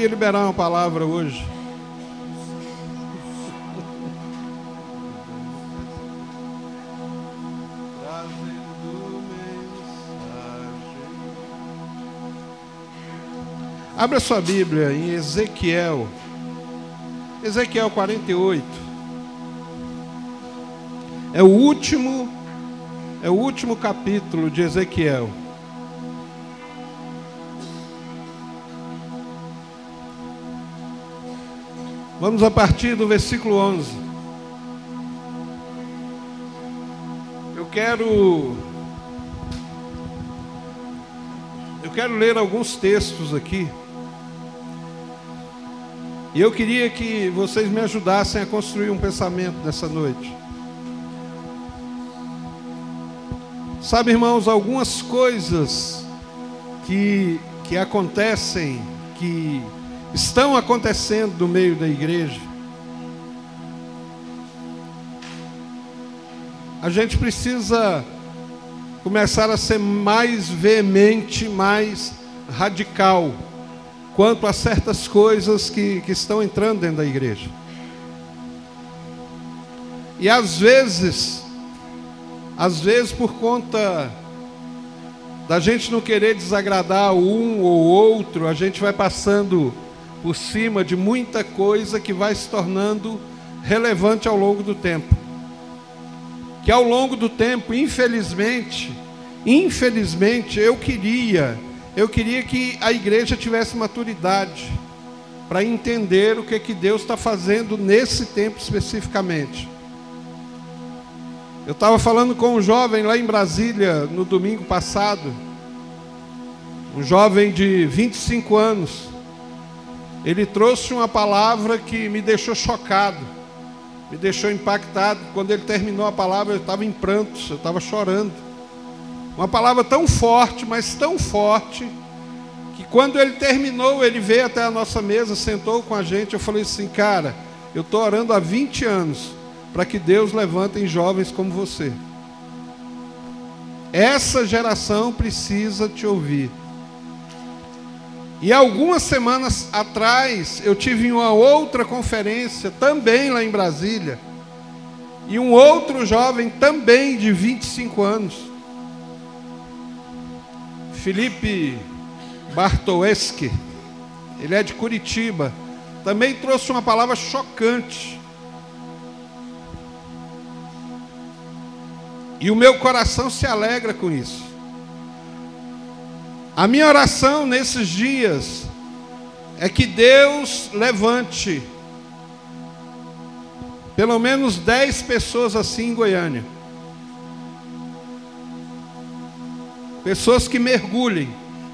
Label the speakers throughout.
Speaker 1: queria liberar uma palavra hoje. Abra sua Bíblia em Ezequiel. Ezequiel 48. É o último é o último capítulo de Ezequiel. Vamos a partir do versículo 11. Eu quero Eu quero ler alguns textos aqui. E eu queria que vocês me ajudassem a construir um pensamento nessa noite. Sabe, irmãos, algumas coisas que, que acontecem, que estão acontecendo no meio da igreja, a gente precisa começar a ser mais veemente, mais radical quanto a certas coisas que, que estão entrando dentro da igreja. E às vezes, às vezes por conta da gente não querer desagradar um ou outro, a gente vai passando por cima de muita coisa que vai se tornando relevante ao longo do tempo. Que ao longo do tempo, infelizmente, infelizmente, eu queria eu queria que a igreja tivesse maturidade para entender o que, que Deus está fazendo nesse tempo especificamente. Eu estava falando com um jovem lá em Brasília no domingo passado, um jovem de 25 anos. Ele trouxe uma palavra que me deixou chocado, me deixou impactado. Quando ele terminou a palavra, eu estava em prantos, eu estava chorando. Uma palavra tão forte, mas tão forte, que quando ele terminou, ele veio até a nossa mesa, sentou com a gente. Eu falei assim, cara, eu estou orando há 20 anos para que Deus levante jovens como você. Essa geração precisa te ouvir. E algumas semanas atrás, eu tive uma outra conferência, também lá em Brasília, e um outro jovem, também de 25 anos, Felipe Bartoeschi, ele é de Curitiba, também trouxe uma palavra chocante. E o meu coração se alegra com isso. A minha oração nesses dias é que Deus levante pelo menos dez pessoas assim em Goiânia. pessoas que mergulhem,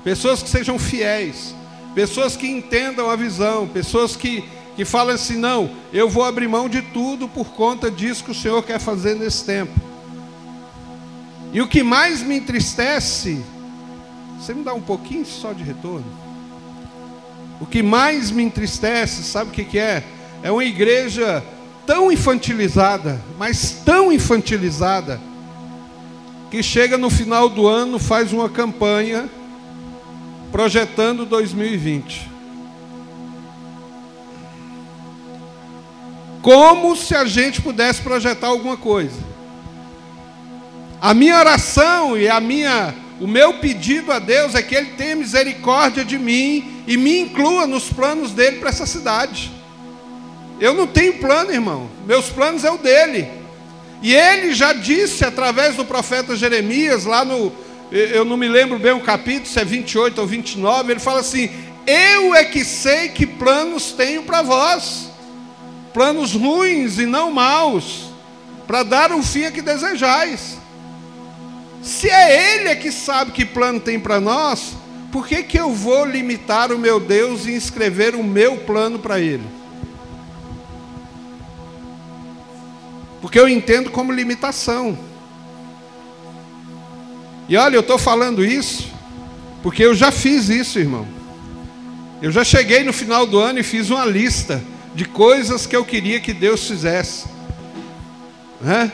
Speaker 1: pessoas que sejam fiéis, pessoas que entendam a visão, pessoas que, que falam assim: não, eu vou abrir mão de tudo por conta disso que o Senhor quer fazer nesse tempo. E o que mais me entristece, você me dá um pouquinho só de retorno? O que mais me entristece, sabe o que, que é? É uma igreja tão infantilizada, mas tão infantilizada, que chega no final do ano, faz uma campanha projetando 2020. Como se a gente pudesse projetar alguma coisa. A minha oração e a minha o meu pedido a Deus é que ele tenha misericórdia de mim e me inclua nos planos dele para essa cidade. Eu não tenho plano, irmão. Meus planos é o dele. E ele já disse através do profeta Jeremias, lá no, eu não me lembro bem o capítulo, se é 28 ou 29, ele fala assim: Eu é que sei que planos tenho para vós, planos ruins e não maus, para dar o fim a que desejais. Se é Ele é que sabe que plano tem para nós, por que, que eu vou limitar o meu Deus e escrever o meu plano para Ele? Porque eu entendo como limitação. E olha, eu estou falando isso porque eu já fiz isso, irmão. Eu já cheguei no final do ano e fiz uma lista de coisas que eu queria que Deus fizesse. Né?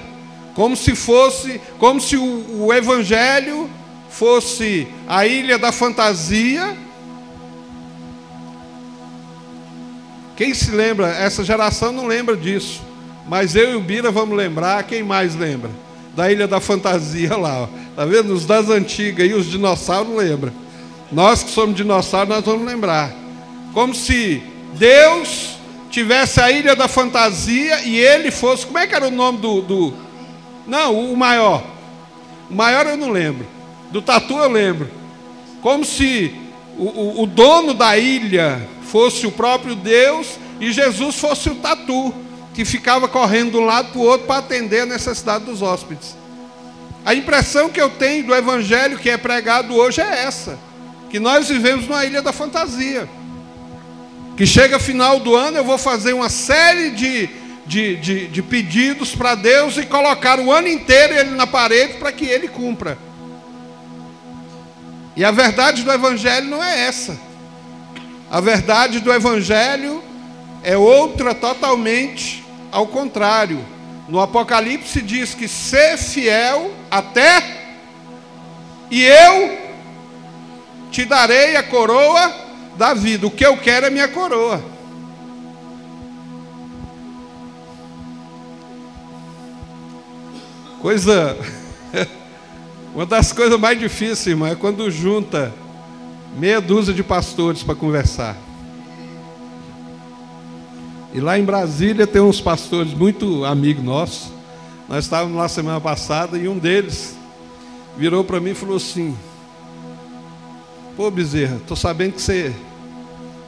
Speaker 1: Como se fosse, como se o, o Evangelho fosse a ilha da fantasia Quem se lembra? Essa geração não lembra disso. Mas eu e o Bira vamos lembrar. Quem mais lembra? Da Ilha da Fantasia lá. Ó. Tá vendo? Os das antigas e os dinossauros lembram. Nós que somos dinossauros, nós vamos lembrar. Como se Deus tivesse a Ilha da Fantasia e ele fosse. Como é que era o nome do. do... Não, o maior. O maior eu não lembro. Do tatu eu lembro. Como se o, o, o dono da ilha fosse o próprio Deus e Jesus fosse o tatu, que ficava correndo de um lado para o outro para atender a necessidade dos hóspedes. A impressão que eu tenho do evangelho que é pregado hoje é essa: que nós vivemos numa ilha da fantasia. Que chega final do ano, eu vou fazer uma série de, de, de, de pedidos para Deus e colocar o ano inteiro ele na parede para que ele cumpra. E a verdade do Evangelho não é essa. A verdade do Evangelho é outra totalmente ao contrário. No Apocalipse diz que ser fiel até e eu te darei a coroa da vida. O que eu quero é minha coroa. Coisa Uma das coisas mais difíceis, irmão, é quando junta meia dúzia de pastores para conversar. E lá em Brasília tem uns pastores muito amigos nossos. Nós estávamos lá semana passada e um deles virou para mim e falou assim: Pô, Bezerra, estou sabendo que você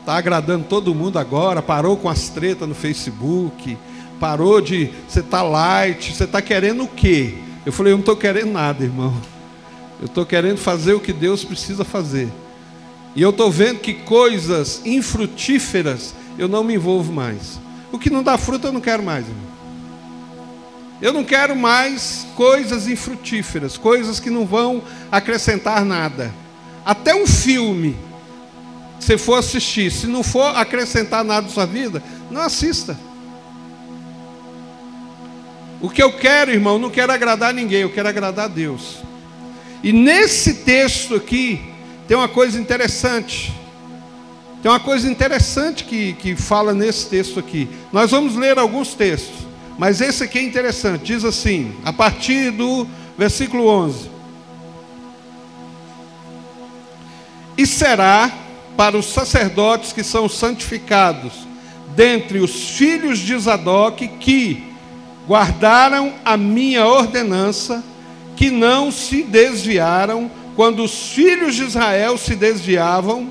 Speaker 1: está agradando todo mundo agora, parou com as tretas no Facebook, parou de. Você está light, você está querendo o quê? Eu falei: Eu não estou querendo nada, irmão. Eu estou querendo fazer o que Deus precisa fazer. E eu estou vendo que coisas infrutíferas eu não me envolvo mais. O que não dá fruto eu não quero mais. Irmão. Eu não quero mais coisas infrutíferas, coisas que não vão acrescentar nada. Até um filme, se for assistir, se não for acrescentar nada na sua vida, não assista. O que eu quero, irmão, não quero agradar ninguém, eu quero agradar a Deus. E nesse texto aqui, tem uma coisa interessante. Tem uma coisa interessante que, que fala nesse texto aqui. Nós vamos ler alguns textos, mas esse aqui é interessante. Diz assim, a partir do versículo 11: E será para os sacerdotes que são santificados dentre os filhos de Zadok que guardaram a minha ordenança que não se desviaram quando os filhos de Israel se desviavam,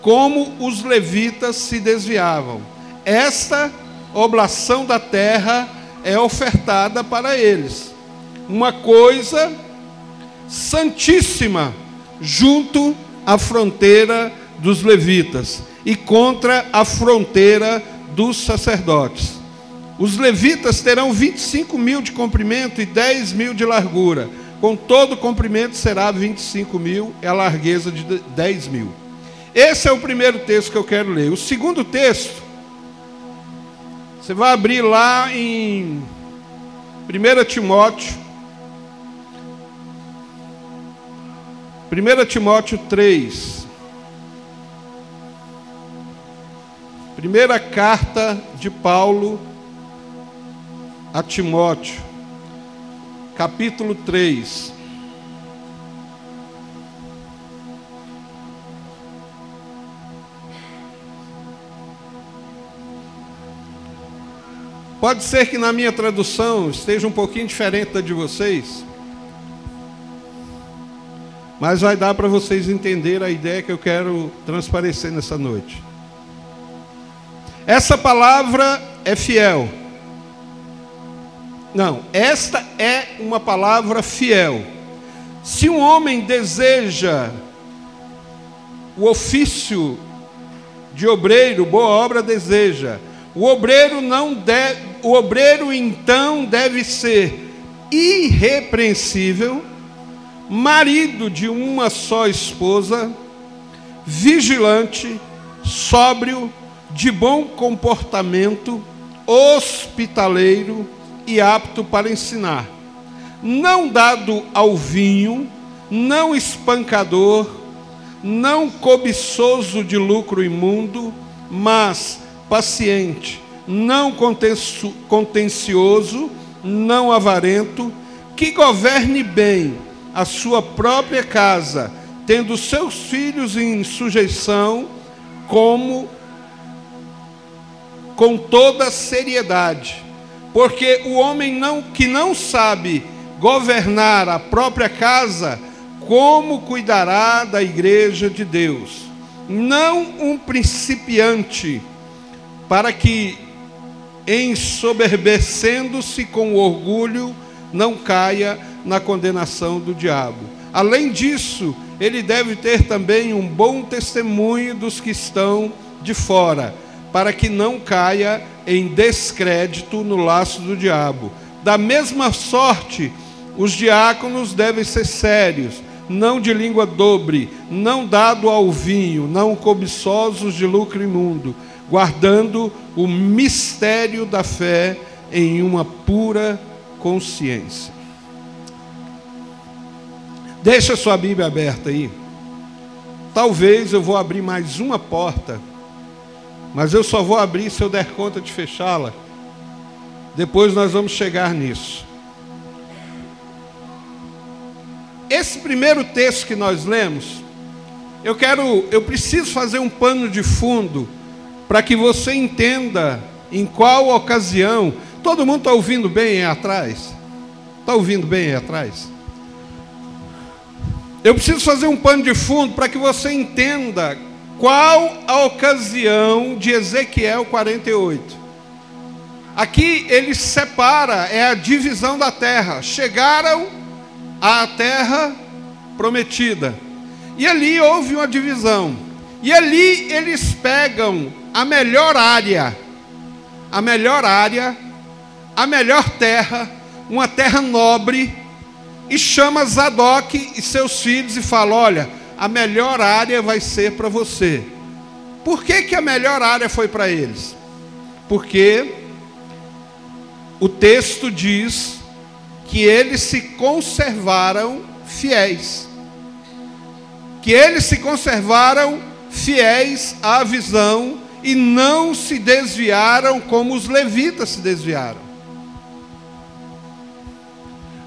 Speaker 1: como os levitas se desviavam. Esta oblação da terra é ofertada para eles. Uma coisa santíssima junto à fronteira dos levitas e contra a fronteira dos sacerdotes. Os levitas terão 25 mil de comprimento e 10 mil de largura. Com todo o comprimento será 25 mil e a largueza de 10 mil. Esse é o primeiro texto que eu quero ler. O segundo texto, você vai abrir lá em 1 Timóteo. 1 Timóteo 3. Primeira carta de Paulo a Timóteo, capítulo 3. Pode ser que na minha tradução esteja um pouquinho diferente da de vocês, mas vai dar para vocês entender a ideia que eu quero transparecer nessa noite. Essa palavra é fiel. Não, esta é uma palavra fiel. Se um homem deseja o ofício de obreiro, boa obra deseja. O obreiro não deve, o obreiro então deve ser irrepreensível, marido de uma só esposa, vigilante, sóbrio, de bom comportamento, hospitaleiro, e apto para ensinar, não dado ao vinho, não espancador, não cobiçoso de lucro imundo, mas paciente, não contencioso, não avarento, que governe bem a sua própria casa, tendo seus filhos em sujeição, como com toda seriedade. Porque o homem não, que não sabe governar a própria casa, como cuidará da igreja de Deus? Não um principiante, para que, ensoberbecendo-se com orgulho, não caia na condenação do diabo. Além disso, ele deve ter também um bom testemunho dos que estão de fora, para que não caia em descrédito no laço do diabo. Da mesma sorte, os diáconos devem ser sérios, não de língua dobre, não dado ao vinho, não cobiçosos de lucro imundo, guardando o mistério da fé em uma pura consciência. Deixa sua Bíblia aberta aí. Talvez eu vou abrir mais uma porta, mas eu só vou abrir se eu der conta de fechá-la. Depois nós vamos chegar nisso. Esse primeiro texto que nós lemos, eu quero, eu preciso fazer um pano de fundo para que você entenda em qual ocasião. Todo mundo está ouvindo bem aí atrás? Está ouvindo bem aí atrás? Eu preciso fazer um pano de fundo para que você entenda qual a ocasião de Ezequiel 48. Aqui ele separa, é a divisão da terra. Chegaram à terra prometida. E ali houve uma divisão. E ali eles pegam a melhor área, a melhor área, a melhor terra, uma terra nobre, e chama Zadok e seus filhos e fala: Olha, a melhor área vai ser para você. Por que, que a melhor área foi para eles? Porque o texto diz que eles se conservaram fiéis. Que eles se conservaram fiéis à visão e não se desviaram como os levitas se desviaram.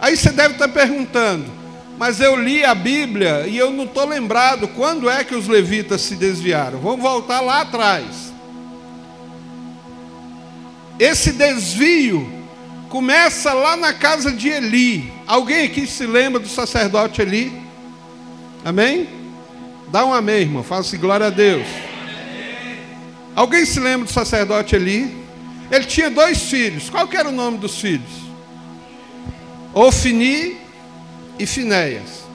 Speaker 1: Aí você deve estar perguntando, mas eu li a Bíblia e eu não estou lembrado quando é que os levitas se desviaram. Vamos voltar lá atrás. Esse desvio começa lá na casa de Eli. Alguém aqui se lembra do sacerdote Eli? Amém? Dá um amém, irmão. Faça glória a Deus. Alguém se lembra do sacerdote Eli? Ele tinha dois filhos. Qual era o nome dos filhos? Ofni e Finéias.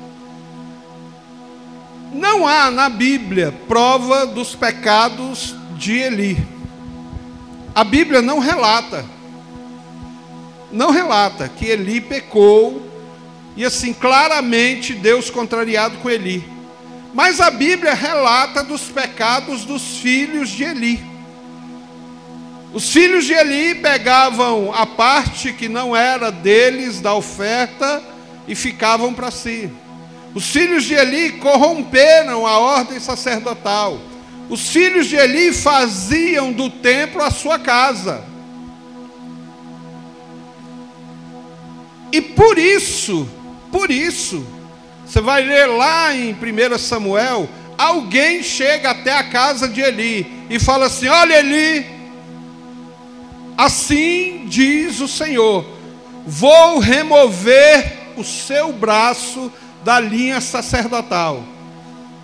Speaker 1: Não há na Bíblia prova dos pecados de Eli. A Bíblia não relata. Não relata que Eli pecou e assim claramente Deus contrariado com Eli. Mas a Bíblia relata dos pecados dos filhos de Eli. Os filhos de Eli pegavam a parte que não era deles da oferta e ficavam para si. Os filhos de Eli corromperam a ordem sacerdotal. Os filhos de Eli faziam do templo a sua casa. E por isso, por isso, você vai ler lá em 1 Samuel, alguém chega até a casa de Eli e fala assim: Olha, Eli, Assim diz o Senhor: vou remover o seu braço da linha sacerdotal.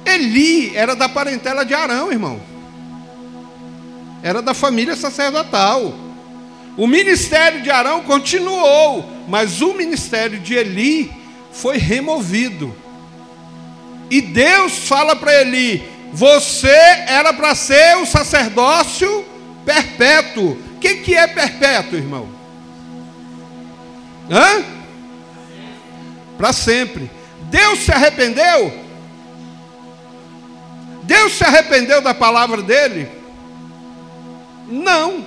Speaker 1: Eli era da parentela de Arão, irmão. Era da família sacerdotal. O ministério de Arão continuou, mas o ministério de Eli foi removido. E Deus fala para Eli: você era para ser o sacerdócio perpétuo, o que, que é perpétuo, irmão? Hã? Para sempre. Deus se arrependeu? Deus se arrependeu da palavra dele? Não.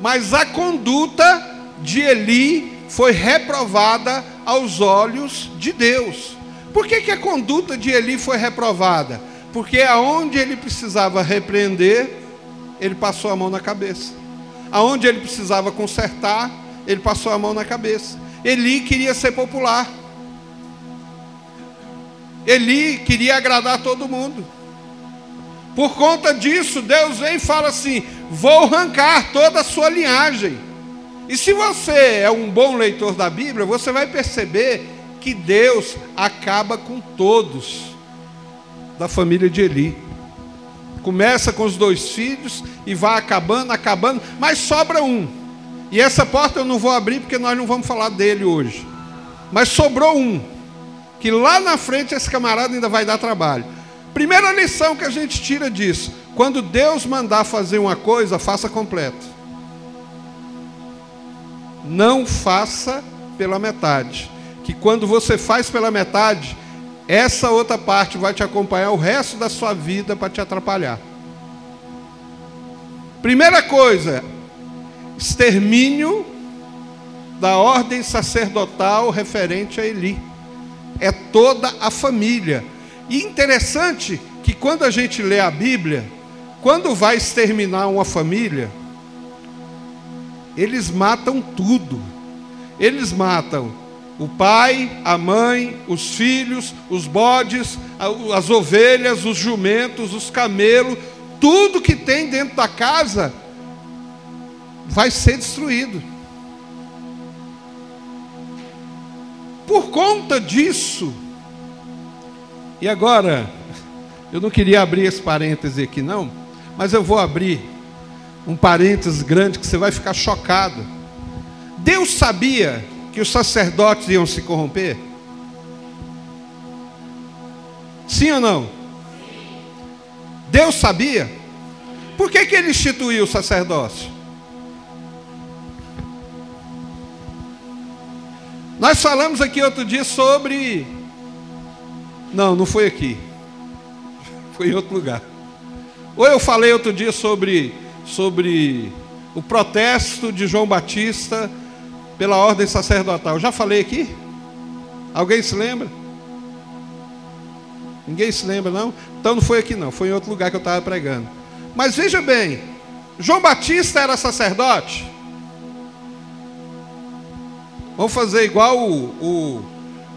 Speaker 1: Mas a conduta de Eli foi reprovada aos olhos de Deus. Por que, que a conduta de Eli foi reprovada? Porque aonde ele precisava repreender, ele passou a mão na cabeça. Aonde ele precisava consertar, ele passou a mão na cabeça. Eli queria ser popular. Eli queria agradar todo mundo. Por conta disso, Deus vem e fala assim: vou arrancar toda a sua linhagem. E se você é um bom leitor da Bíblia, você vai perceber que Deus acaba com todos da família de Eli. Começa com os dois filhos e vai acabando, acabando, mas sobra um. E essa porta eu não vou abrir porque nós não vamos falar dele hoje. Mas sobrou um, que lá na frente esse camarada ainda vai dar trabalho. Primeira lição que a gente tira disso: quando Deus mandar fazer uma coisa, faça completo. Não faça pela metade. Que quando você faz pela metade, essa outra parte vai te acompanhar o resto da sua vida para te atrapalhar. Primeira coisa, extermínio da ordem sacerdotal referente a Eli. É toda a família. E interessante que quando a gente lê a Bíblia, quando vai exterminar uma família, eles matam tudo. Eles matam o pai, a mãe, os filhos, os bodes, as ovelhas, os jumentos, os camelos, tudo que tem dentro da casa vai ser destruído. Por conta disso, e agora, eu não queria abrir esse parêntese aqui não, mas eu vou abrir um parêntese grande que você vai ficar chocado. Deus sabia que os sacerdotes iam se corromper? Sim ou não? Deus sabia? Por que, que ele instituiu o sacerdócio? Nós falamos aqui outro dia sobre. Não, não foi aqui. Foi em outro lugar. Ou eu falei outro dia sobre, sobre o protesto de João Batista pela ordem sacerdotal. Já falei aqui? Alguém se lembra? Ninguém se lembra, não? Então não foi aqui, não. Foi em outro lugar que eu estava pregando. Mas veja bem: João Batista era sacerdote. Vamos fazer igual o, o.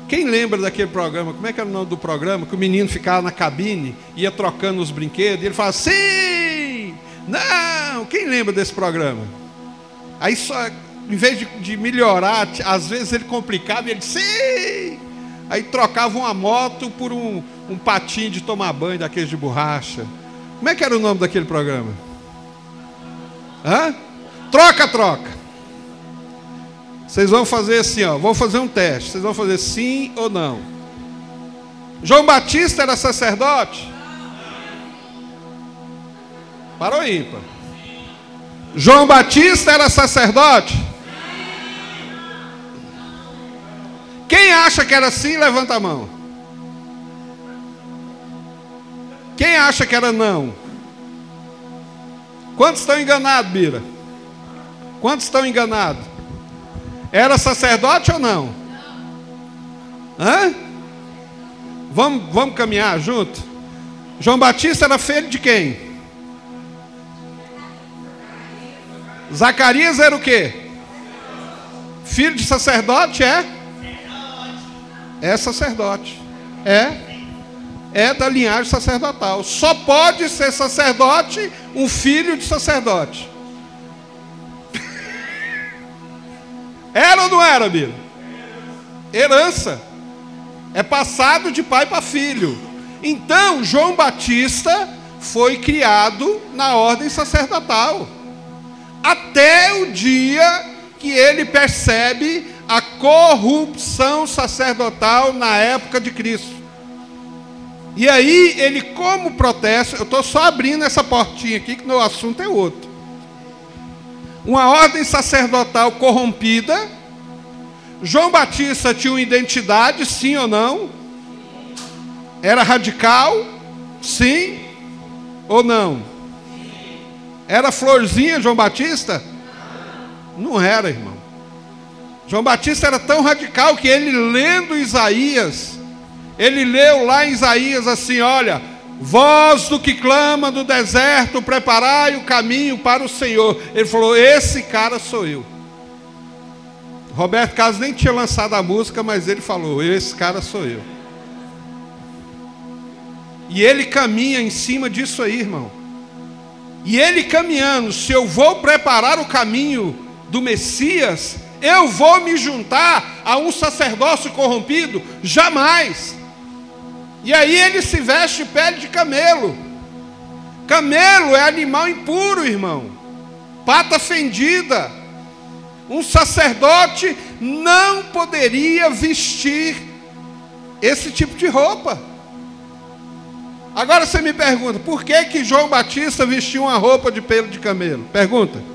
Speaker 1: Quem lembra daquele programa? Como é que era o nome do programa? Que o menino ficava na cabine, ia trocando os brinquedos, e ele falava: sim! Não! Quem lembra desse programa? Aí só em vez de, de melhorar, às vezes ele complicava e ele, sim! Aí trocava uma moto por um, um patinho de tomar banho daqueles de borracha. Como é que era o nome daquele programa? Hã? Troca, troca. Vocês vão fazer assim, ó, vão fazer um teste. Vocês vão fazer sim ou não. João Batista era sacerdote? Parou ímpar. João Batista era sacerdote? Quem acha que era assim, levanta a mão. Quem acha que era não? Quantos estão enganados, Bira? Quantos estão enganados? Era sacerdote ou não? Hã? Vamos, vamos caminhar junto? João Batista era filho de quem? Zacarias era o quê? Filho de sacerdote, é? é sacerdote. É é da linhagem sacerdotal. Só pode ser sacerdote um filho de sacerdote. Era ou não era, Bíblia? Herança. É passado de pai para filho. Então, João Batista foi criado na ordem sacerdotal. Até o dia que ele percebe a corrupção sacerdotal na época de Cristo. E aí, ele, como protesto, eu estou só abrindo essa portinha aqui, que o assunto é outro. Uma ordem sacerdotal corrompida. João Batista tinha uma identidade, sim ou não? Era radical? Sim ou não? Era florzinha João Batista? Não era, irmão. João Batista era tão radical que ele lendo Isaías, ele leu lá em Isaías assim: olha, Voz do que clama do deserto, preparai o caminho para o Senhor. Ele falou: Esse cara sou eu. Roberto Carlos nem tinha lançado a música, mas ele falou: Esse cara sou eu. E ele caminha em cima disso aí, irmão. E ele caminhando, se eu vou preparar o caminho do Messias, eu vou me juntar a um sacerdócio corrompido? Jamais. E aí ele se veste pele de camelo. Camelo é animal impuro, irmão. Pata fendida. Um sacerdote não poderia vestir esse tipo de roupa. Agora você me pergunta, por que que João Batista vestiu uma roupa de pelo de camelo? Pergunta.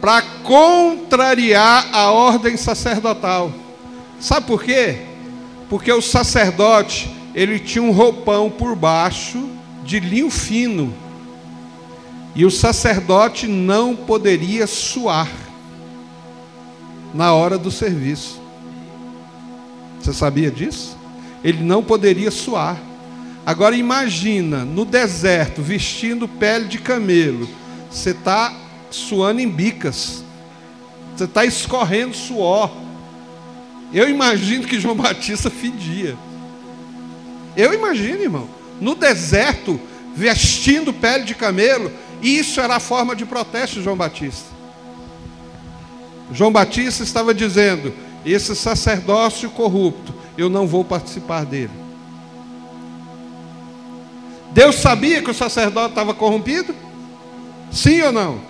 Speaker 1: Para contrariar a ordem sacerdotal. Sabe por quê? Porque o sacerdote, ele tinha um roupão por baixo de linho fino. E o sacerdote não poderia suar na hora do serviço. Você sabia disso? Ele não poderia suar. Agora imagina, no deserto, vestindo pele de camelo, você está suando em bicas, você está escorrendo suor. Eu imagino que João Batista fedia. Eu imagino, irmão, no deserto, vestindo pele de camelo, isso era a forma de protesto de João Batista. João Batista estava dizendo: esse sacerdócio corrupto, eu não vou participar dele. Deus sabia que o sacerdote estava corrompido? Sim ou não?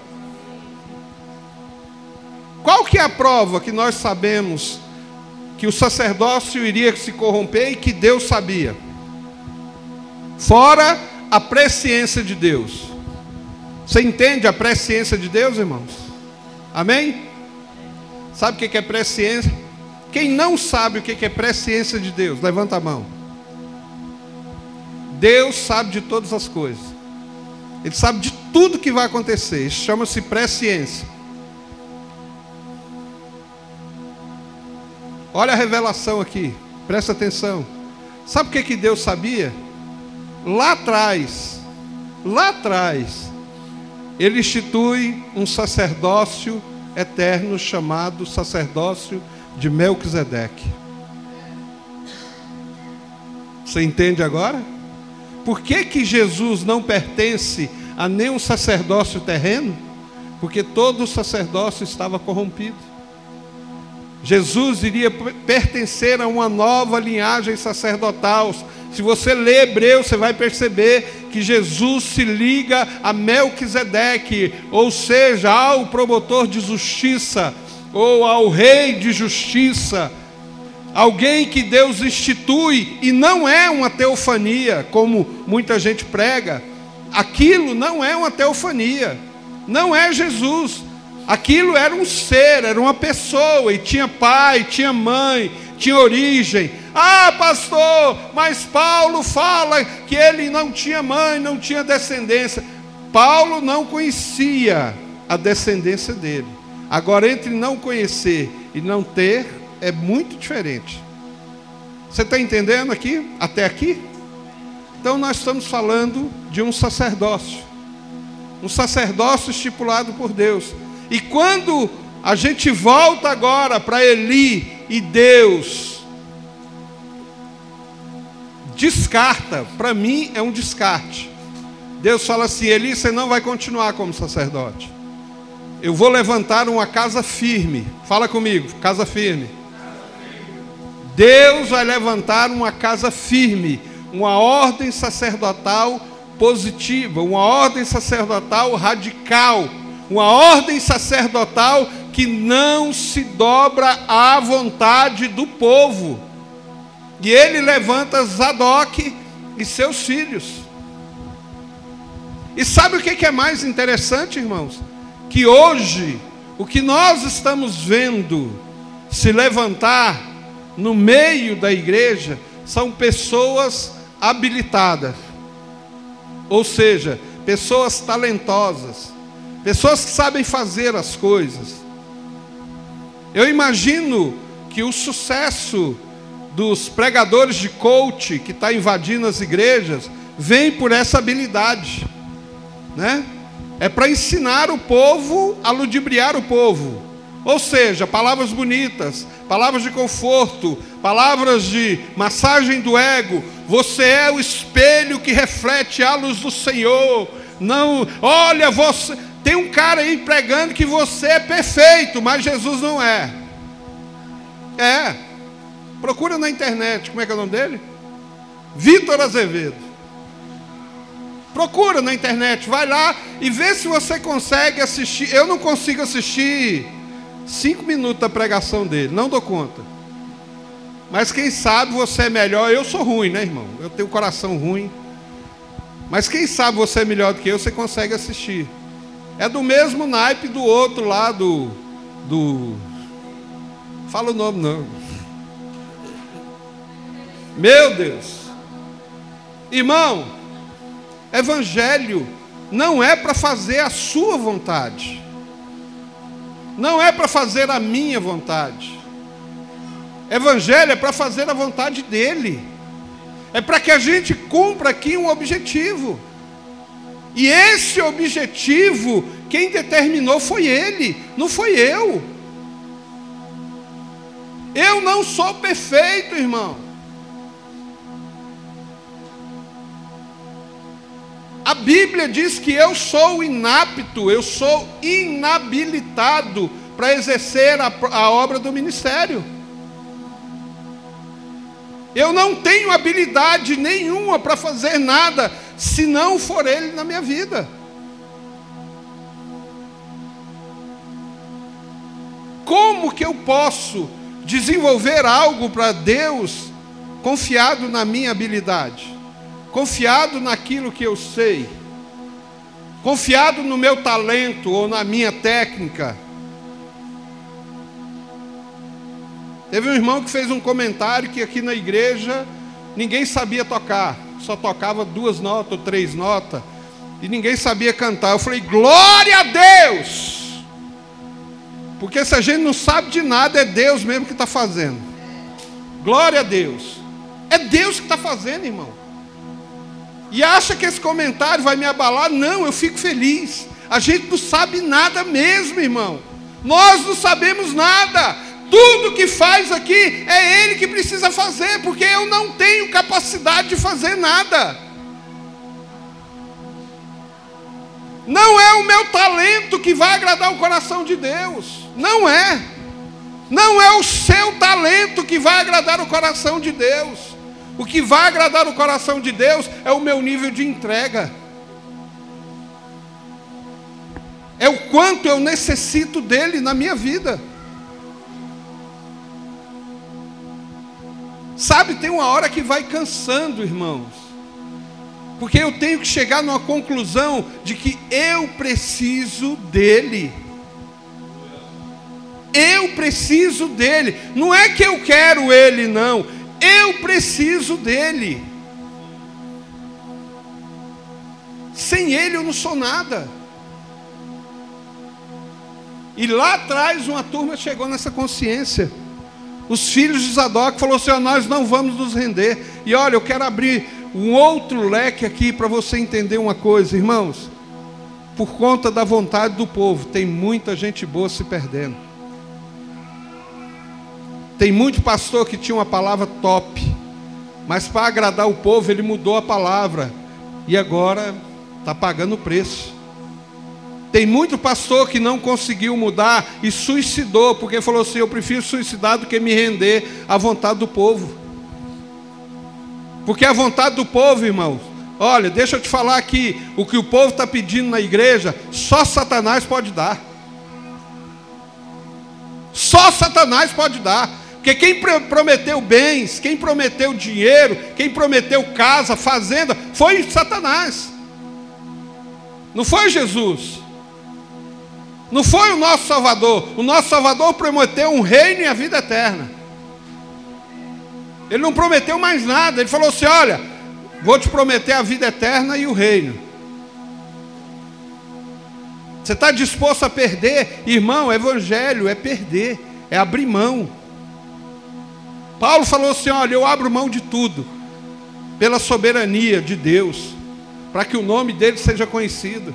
Speaker 1: Qual que é a prova que nós sabemos que o sacerdócio iria se corromper e que Deus sabia? Fora a presciência de Deus. Você entende a presciência de Deus, irmãos? Amém? Sabe o que é presciência? Quem não sabe o que é presciência de Deus, levanta a mão. Deus sabe de todas as coisas. Ele sabe de tudo que vai acontecer. Isso chama-se presciência. Olha a revelação aqui. Presta atenção. Sabe o que, que Deus sabia? Lá atrás, lá atrás, Ele institui um sacerdócio eterno chamado sacerdócio de Melquisedeque. Você entende agora? Por que, que Jesus não pertence a nenhum sacerdócio terreno? Porque todo o sacerdócio estava corrompido. Jesus iria pertencer a uma nova linhagem sacerdotal. Se você lê Hebreu, você vai perceber que Jesus se liga a Melquisedeque, ou seja, ao promotor de justiça, ou ao rei de justiça, alguém que Deus institui, e não é uma teofania, como muita gente prega, aquilo não é uma teofania, não é Jesus, aquilo era um ser, era uma pessoa, e tinha pai, tinha mãe, tinha origem. Ah, pastor, mas Paulo fala que ele não tinha mãe, não tinha descendência. Paulo não conhecia a descendência dele. Agora, entre não conhecer e não ter, é muito diferente. Você está entendendo aqui? Até aqui? Então, nós estamos falando de um sacerdócio. Um sacerdócio estipulado por Deus. E quando a gente volta agora para Eli e Deus descarta, para mim é um descarte. Deus fala assim: Eli, você não vai continuar como sacerdote. Eu vou levantar uma casa firme. Fala comigo, casa firme. Deus vai levantar uma casa firme, uma ordem sacerdotal positiva, uma ordem sacerdotal radical, uma ordem sacerdotal que não se dobra à vontade do povo. E ele levanta Zadok e seus filhos. E sabe o que é mais interessante, irmãos? que hoje o que nós estamos vendo se levantar no meio da igreja são pessoas habilitadas, ou seja, pessoas talentosas, pessoas que sabem fazer as coisas. Eu imagino que o sucesso dos pregadores de coach que está invadindo as igrejas vem por essa habilidade, né? É para ensinar o povo a ludibriar o povo. Ou seja, palavras bonitas, palavras de conforto, palavras de massagem do ego. Você é o espelho que reflete a luz do Senhor. Não, olha, você tem um cara aí pregando que você é perfeito, mas Jesus não é. É. Procura na internet, como é que é o nome dele? Vitor Azevedo. Procura na internet, vai lá e vê se você consegue assistir. Eu não consigo assistir cinco minutos da pregação dele, não dou conta. Mas quem sabe você é melhor. Eu sou ruim, né, irmão? Eu tenho coração ruim. Mas quem sabe você é melhor do que eu, você consegue assistir. É do mesmo naipe do outro lá, do. do Fala o nome, não. Meu Deus. Irmão, evangelho não é para fazer a sua vontade. Não é para fazer a minha vontade. Evangelho é para fazer a vontade dele. É para que a gente cumpra aqui um objetivo. E esse objetivo, quem determinou foi ele, não foi eu. Eu não sou perfeito, irmão. A Bíblia diz que eu sou inapto, eu sou inabilitado para exercer a, a obra do ministério. Eu não tenho habilidade nenhuma para fazer nada se não for Ele na minha vida. Como que eu posso desenvolver algo para Deus confiado na minha habilidade, confiado naquilo que eu sei, confiado no meu talento ou na minha técnica? Teve um irmão que fez um comentário que aqui na igreja ninguém sabia tocar, só tocava duas notas ou três notas, e ninguém sabia cantar. Eu falei, glória a Deus! Porque se a gente não sabe de nada, é Deus mesmo que está fazendo. Glória a Deus. É Deus que está fazendo, irmão. E acha que esse comentário vai me abalar? Não, eu fico feliz. A gente não sabe nada mesmo, irmão. Nós não sabemos nada. Tudo que faz aqui é Ele que precisa fazer, porque eu não tenho capacidade de fazer nada. Não é o meu talento que vai agradar o coração de Deus. Não é. Não é o seu talento que vai agradar o coração de Deus. O que vai agradar o coração de Deus é o meu nível de entrega. É o quanto eu necessito dele na minha vida. Sabe, tem uma hora que vai cansando, irmãos. Porque eu tenho que chegar numa conclusão de que eu preciso dele. Eu preciso dele. Não é que eu quero ele, não. Eu preciso dele. Sem ele eu não sou nada. E lá atrás uma turma chegou nessa consciência os filhos de Zadok falou assim: nós não vamos nos render. E olha, eu quero abrir um outro leque aqui para você entender uma coisa, irmãos. Por conta da vontade do povo, tem muita gente boa se perdendo. Tem muito pastor que tinha uma palavra top, mas para agradar o povo ele mudou a palavra e agora está pagando o preço. Tem muito pastor que não conseguiu mudar e suicidou, porque falou assim: eu prefiro suicidar do que me render à vontade do povo. Porque a vontade do povo, irmãos, olha, deixa eu te falar aqui: o que o povo está pedindo na igreja, só Satanás pode dar. Só Satanás pode dar. Porque quem prometeu bens, quem prometeu dinheiro, quem prometeu casa, fazenda, foi Satanás. Não foi Jesus. Não foi o nosso Salvador. O nosso Salvador prometeu um reino e a vida eterna. Ele não prometeu mais nada. Ele falou assim: Olha, vou te prometer a vida eterna e o reino. Você está disposto a perder? Irmão, evangelho é perder, é abrir mão. Paulo falou assim: olha, eu abro mão de tudo, pela soberania de Deus, para que o nome dele seja conhecido.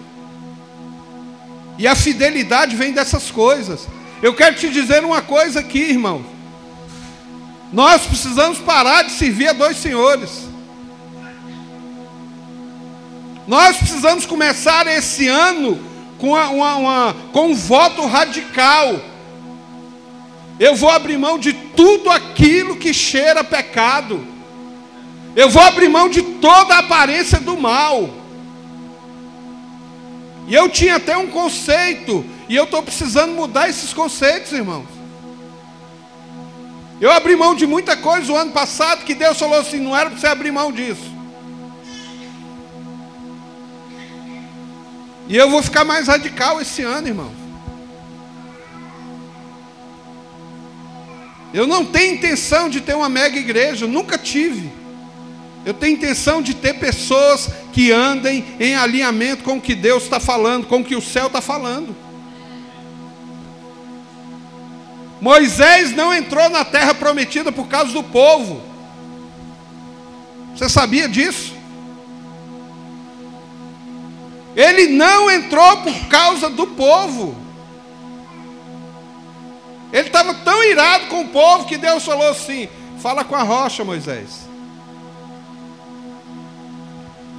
Speaker 1: E a fidelidade vem dessas coisas. Eu quero te dizer uma coisa aqui, irmão. Nós precisamos parar de servir a dois senhores. Nós precisamos começar esse ano com, uma, uma, com um voto radical. Eu vou abrir mão de tudo aquilo que cheira pecado. Eu vou abrir mão de toda a aparência do mal. E eu tinha até um conceito, e eu estou precisando mudar esses conceitos, irmãos. Eu abri mão de muita coisa o ano passado que Deus falou assim: não era para você abrir mão disso. E eu vou ficar mais radical esse ano, irmãos. Eu não tenho intenção de ter uma mega igreja, nunca tive. Eu tenho intenção de ter pessoas que andem em alinhamento com o que Deus está falando, com o que o céu está falando. Moisés não entrou na terra prometida por causa do povo. Você sabia disso? Ele não entrou por causa do povo. Ele estava tão irado com o povo que Deus falou assim: fala com a rocha, Moisés.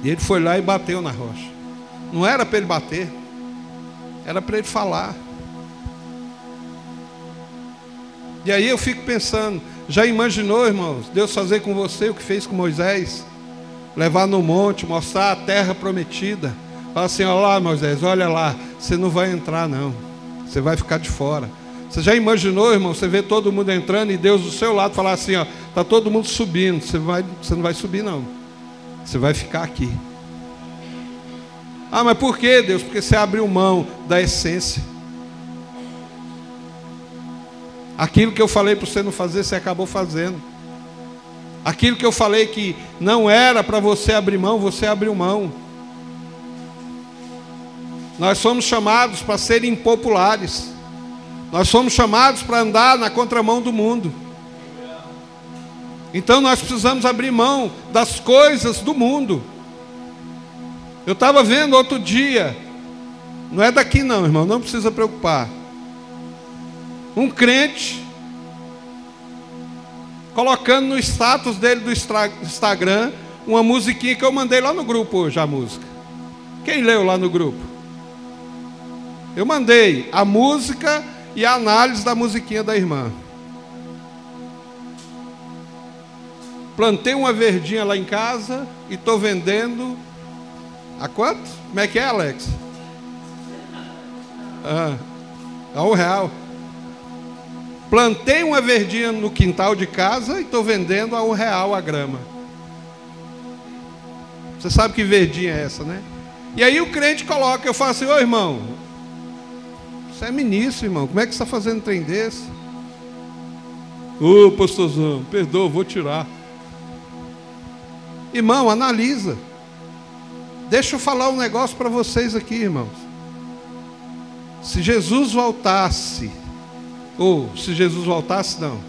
Speaker 1: E ele foi lá e bateu na rocha. Não era para ele bater, era para ele falar. E aí eu fico pensando, já imaginou, irmãos, Deus fazer com você o que fez com Moisés? Levar no monte, mostrar a terra prometida. Fala assim: olha lá, Moisés, olha lá, você não vai entrar, não. Você vai ficar de fora. Você já imaginou, irmão? Você vê todo mundo entrando e Deus do seu lado falar assim: ó, tá todo mundo subindo. Você, vai, você não vai subir, não. Você vai ficar aqui. Ah, mas por que, Deus? Porque você abriu mão da essência. Aquilo que eu falei para você não fazer, você acabou fazendo. Aquilo que eu falei que não era para você abrir mão, você abriu mão. Nós somos chamados para ser impopulares. Nós somos chamados para andar na contramão do mundo. Então nós precisamos abrir mão das coisas do mundo. Eu estava vendo outro dia, não é daqui não, irmão, não precisa preocupar. Um crente colocando no status dele do Instagram uma musiquinha que eu mandei lá no grupo hoje, a música. Quem leu lá no grupo? Eu mandei a música e a análise da musiquinha da irmã. Plantei uma verdinha lá em casa e estou vendendo. A quanto? Como é que é, Alex? Ah, a um real. Plantei uma verdinha no quintal de casa e estou vendendo a um real a grama. Você sabe que verdinha é essa, né? E aí o crente coloca, eu falo assim, ô irmão, você é ministro, irmão, como é que você está fazendo um trem desse? Ô pastorzão, perdoa, vou tirar. Irmão, analisa. Deixa eu falar um negócio para vocês aqui, irmãos. Se Jesus voltasse, ou se Jesus voltasse, não.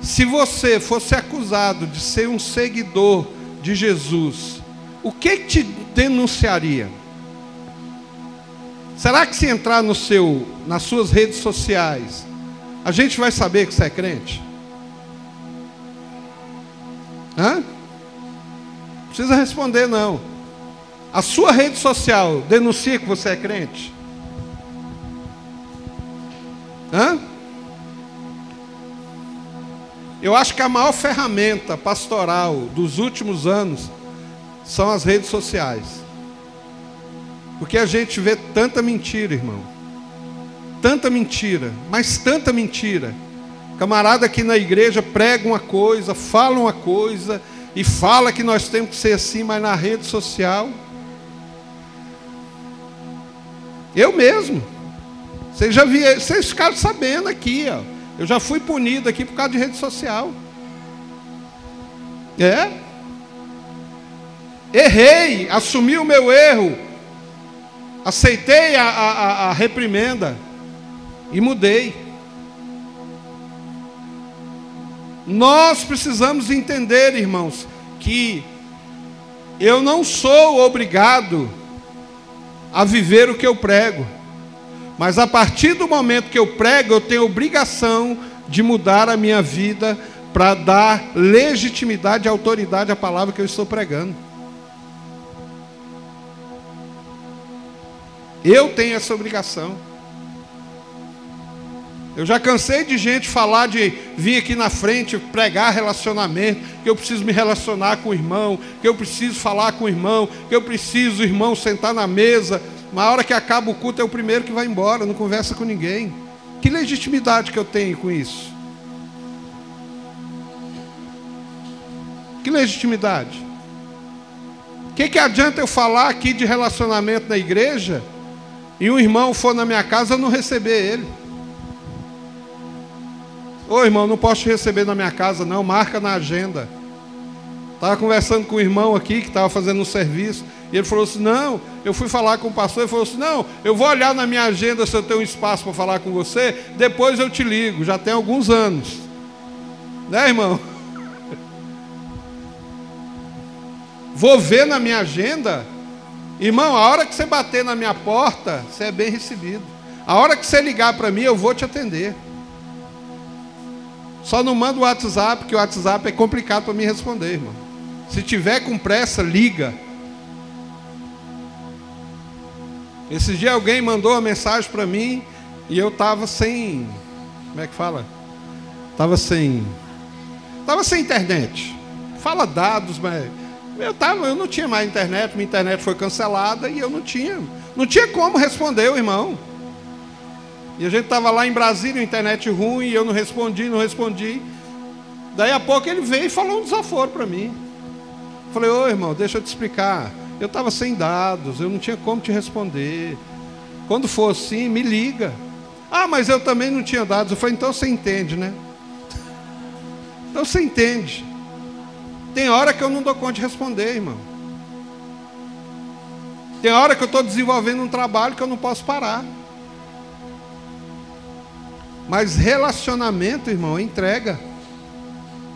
Speaker 1: Se você fosse acusado de ser um seguidor de Jesus, o que te denunciaria? Será que se entrar no seu, nas suas redes sociais, a gente vai saber que você é crente? Hã? Precisa responder, não. A sua rede social denuncia que você é crente? Hã? Eu acho que a maior ferramenta pastoral dos últimos anos são as redes sociais. Porque a gente vê tanta mentira, irmão. Tanta mentira, mas tanta mentira. Camarada aqui na igreja prega uma coisa, fala uma coisa, e fala que nós temos que ser assim, mas na rede social. Eu mesmo. Vocês já vocês ficaram sabendo aqui, ó. Eu já fui punido aqui por causa de rede social. É? Errei, assumi o meu erro, aceitei a, a, a reprimenda e mudei. Nós precisamos entender, irmãos, que eu não sou obrigado a viver o que eu prego. Mas a partir do momento que eu prego, eu tenho obrigação de mudar a minha vida para dar legitimidade e autoridade à palavra que eu estou pregando. Eu tenho essa obrigação. Eu já cansei de gente falar de vir aqui na frente pregar relacionamento, que eu preciso me relacionar com o irmão, que eu preciso falar com o irmão, que eu preciso o irmão sentar na mesa. Na hora que acaba o culto é o primeiro que vai embora, não conversa com ninguém. Que legitimidade que eu tenho com isso? Que legitimidade? O que, que adianta eu falar aqui de relacionamento na igreja e um irmão for na minha casa eu não receber ele? Ô irmão, não posso te receber na minha casa, não, marca na agenda. Estava conversando com o irmão aqui que estava fazendo um serviço. E ele falou assim: Não, eu fui falar com o pastor. Ele falou assim: Não, eu vou olhar na minha agenda se eu tenho um espaço para falar com você. Depois eu te ligo. Já tem alguns anos. Né, irmão? Vou ver na minha agenda. Irmão, a hora que você bater na minha porta, você é bem recebido. A hora que você ligar para mim, eu vou te atender. Só não manda o WhatsApp, porque o WhatsApp é complicado para mim responder, irmão. Se tiver com pressa, liga. Esse dia alguém mandou uma mensagem para mim e eu estava sem. Como é que fala? Estava sem. Estava sem internet. Fala dados, mas. Eu, tava, eu não tinha mais internet, minha internet foi cancelada e eu não tinha. Não tinha como responder o irmão. E a gente estava lá em Brasília, internet ruim, e eu não respondi, não respondi. Daí a pouco ele veio e falou um desaforo para mim. Falei, ô irmão, deixa eu te explicar. Eu estava sem dados, eu não tinha como te responder. Quando for assim, me liga. Ah, mas eu também não tinha dados. Eu falei, então você entende, né? Então você entende. Tem hora que eu não dou conta de responder, irmão. Tem hora que eu estou desenvolvendo um trabalho que eu não posso parar. Mas relacionamento, irmão, é entrega.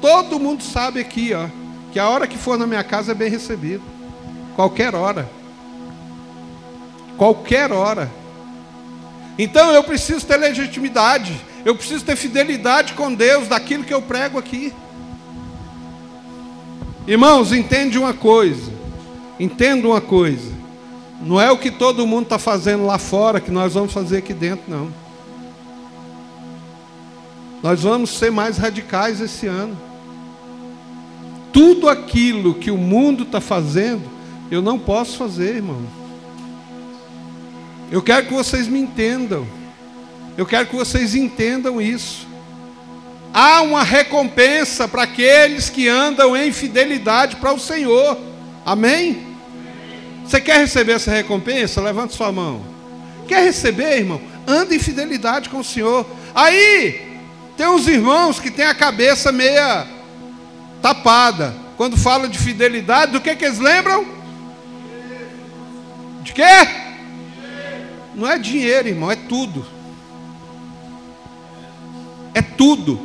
Speaker 1: Todo mundo sabe aqui, ó, que a hora que for na minha casa é bem recebido. Qualquer hora. Qualquer hora. Então eu preciso ter legitimidade, eu preciso ter fidelidade com Deus daquilo que eu prego aqui. Irmãos, entende uma coisa, entenda uma coisa. Não é o que todo mundo está fazendo lá fora que nós vamos fazer aqui dentro, não. Nós vamos ser mais radicais esse ano. Tudo aquilo que o mundo está fazendo, eu não posso fazer, irmão. Eu quero que vocês me entendam. Eu quero que vocês entendam isso. Há uma recompensa para aqueles que andam em fidelidade para o Senhor. Amém? Você quer receber essa recompensa? Levante sua mão. Quer receber, irmão? Anda em fidelidade com o Senhor. Aí, tem uns irmãos que têm a cabeça meia tapada. Quando fala de fidelidade, do que, que eles lembram? De quê? Não é dinheiro, irmão, é tudo. É tudo.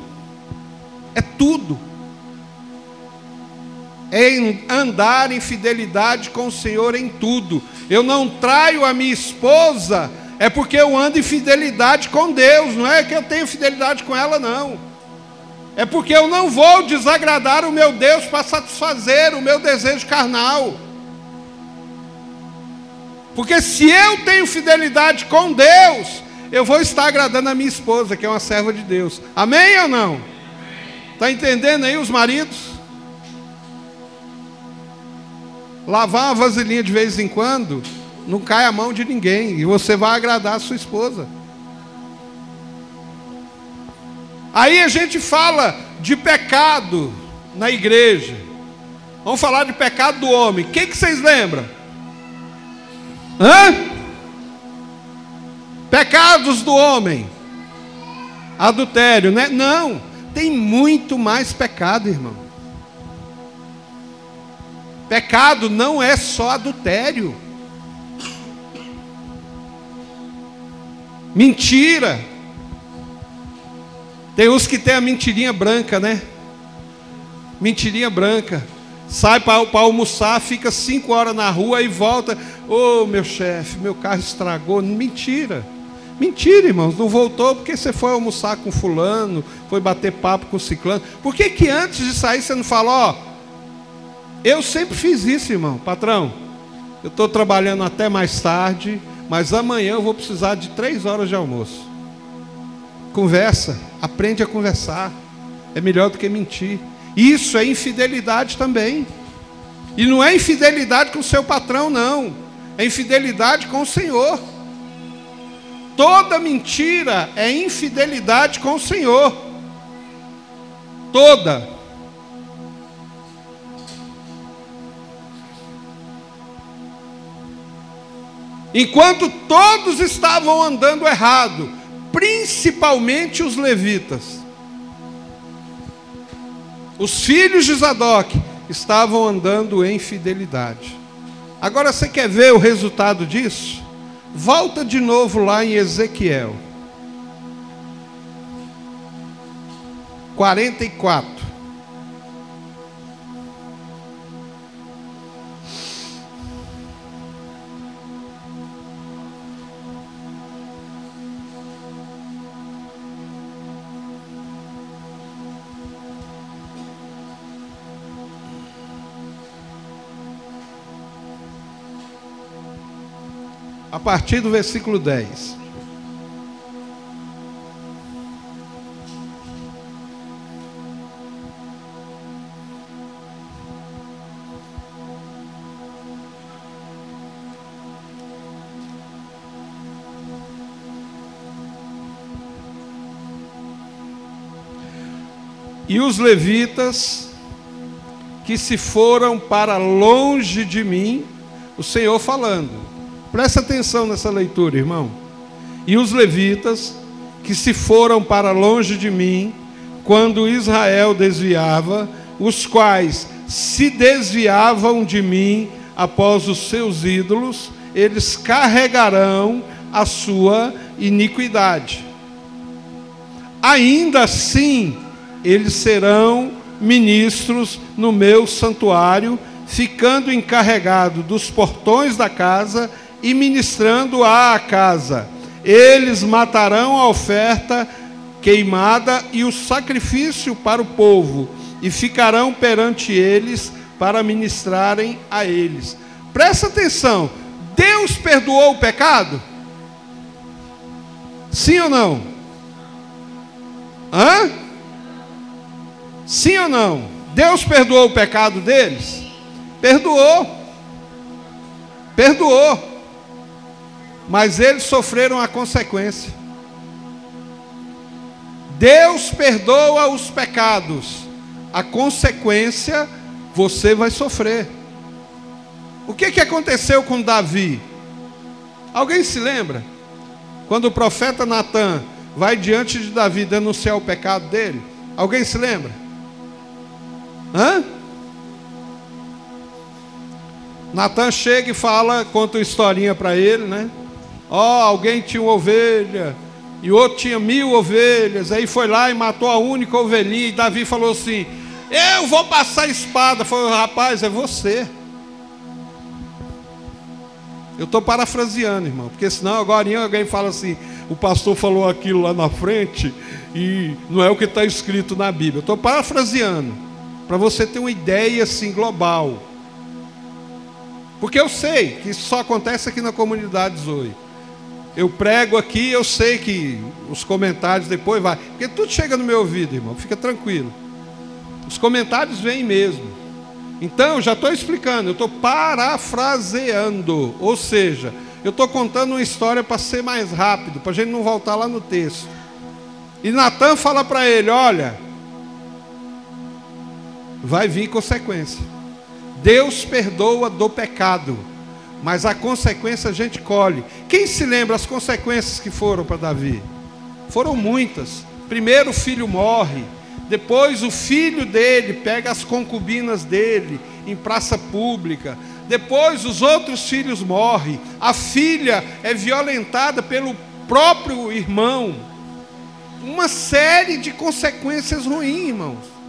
Speaker 1: É tudo. É andar em fidelidade com o Senhor em tudo. Eu não traio a minha esposa é porque eu ando em fidelidade com Deus, não é que eu tenho fidelidade com ela, não. É porque eu não vou desagradar o meu Deus para satisfazer o meu desejo carnal. Porque se eu tenho fidelidade com Deus, eu vou estar agradando a minha esposa, que é uma serva de Deus. Amém ou não? Está entendendo aí os maridos? Lavar uma vasilhinha de vez em quando não cai a mão de ninguém e você vai agradar a sua esposa. Aí a gente fala de pecado na igreja. Vamos falar de pecado do homem. O que, que vocês lembram? Hã? Pecados do homem. Adultério, né? Não. Tem muito mais pecado, irmão. Pecado não é só adultério. Mentira. Tem uns que tem a mentirinha branca, né? Mentirinha branca. Sai para almoçar, fica cinco horas na rua e volta. Ô oh, meu chefe, meu carro estragou. Mentira. Mentira, irmãos. Não voltou porque você foi almoçar com fulano, foi bater papo com ciclano. Por que, que antes de sair você não falou, ó, eu sempre fiz isso, irmão, patrão. Eu estou trabalhando até mais tarde, mas amanhã eu vou precisar de três horas de almoço. Conversa, aprende a conversar. É melhor do que mentir. Isso é infidelidade também. E não é infidelidade com o seu patrão, não. É infidelidade com o Senhor. Toda mentira é infidelidade com o Senhor. Toda. Enquanto todos estavam andando errado, principalmente os levitas, os filhos de Zadok estavam andando em fidelidade. Agora você quer ver o resultado disso? Volta de novo lá em Ezequiel 44. Partir do versículo 10. E os levitas que se foram para longe de mim, o Senhor falando, Presta atenção nessa leitura, irmão. E os levitas que se foram para longe de mim, quando Israel desviava, os quais se desviavam de mim após os seus ídolos, eles carregarão a sua iniquidade. Ainda assim, eles serão ministros no meu santuário, ficando encarregado dos portões da casa e ministrando à casa. Eles matarão a oferta queimada e o sacrifício para o povo, e ficarão perante eles para ministrarem a eles. Presta atenção: Deus perdoou o pecado? Sim ou não? Hã? Sim ou não? Deus perdoou o pecado deles? Perdoou. Perdoou mas eles sofreram a consequência. Deus perdoa os pecados, a consequência você vai sofrer. O que, que aconteceu com Davi? Alguém se lembra? Quando o profeta Natan vai diante de Davi denunciar o pecado dele, alguém se lembra? Hã? Natan chega e fala, conta uma historinha para ele, né? Ó, oh, alguém tinha uma ovelha, e outro tinha mil ovelhas, aí foi lá e matou a única ovelhinha, e Davi falou assim: Eu vou passar a espada. Falou, rapaz, é você. Eu estou parafraseando, irmão, porque senão agora alguém fala assim: o pastor falou aquilo lá na frente e não é o que está escrito na Bíblia. Eu estou parafraseando, para você ter uma ideia assim global. Porque eu sei que isso só acontece aqui na comunidade Zoe. Eu prego aqui, eu sei que os comentários depois vai, porque tudo chega no meu ouvido, irmão. Fica tranquilo. Os comentários vêm mesmo. Então, já estou explicando, eu estou parafraseando, ou seja, eu estou contando uma história para ser mais rápido, para a gente não voltar lá no texto. E Natan fala para ele: olha, vai vir consequência. Deus perdoa do pecado mas a consequência a gente colhe. Quem se lembra as consequências que foram para Davi? Foram muitas. Primeiro o filho morre, depois o filho dele pega as concubinas dele em praça pública. Depois os outros filhos morrem. A filha é violentada pelo próprio irmão. Uma série de consequências ruins, irmãos.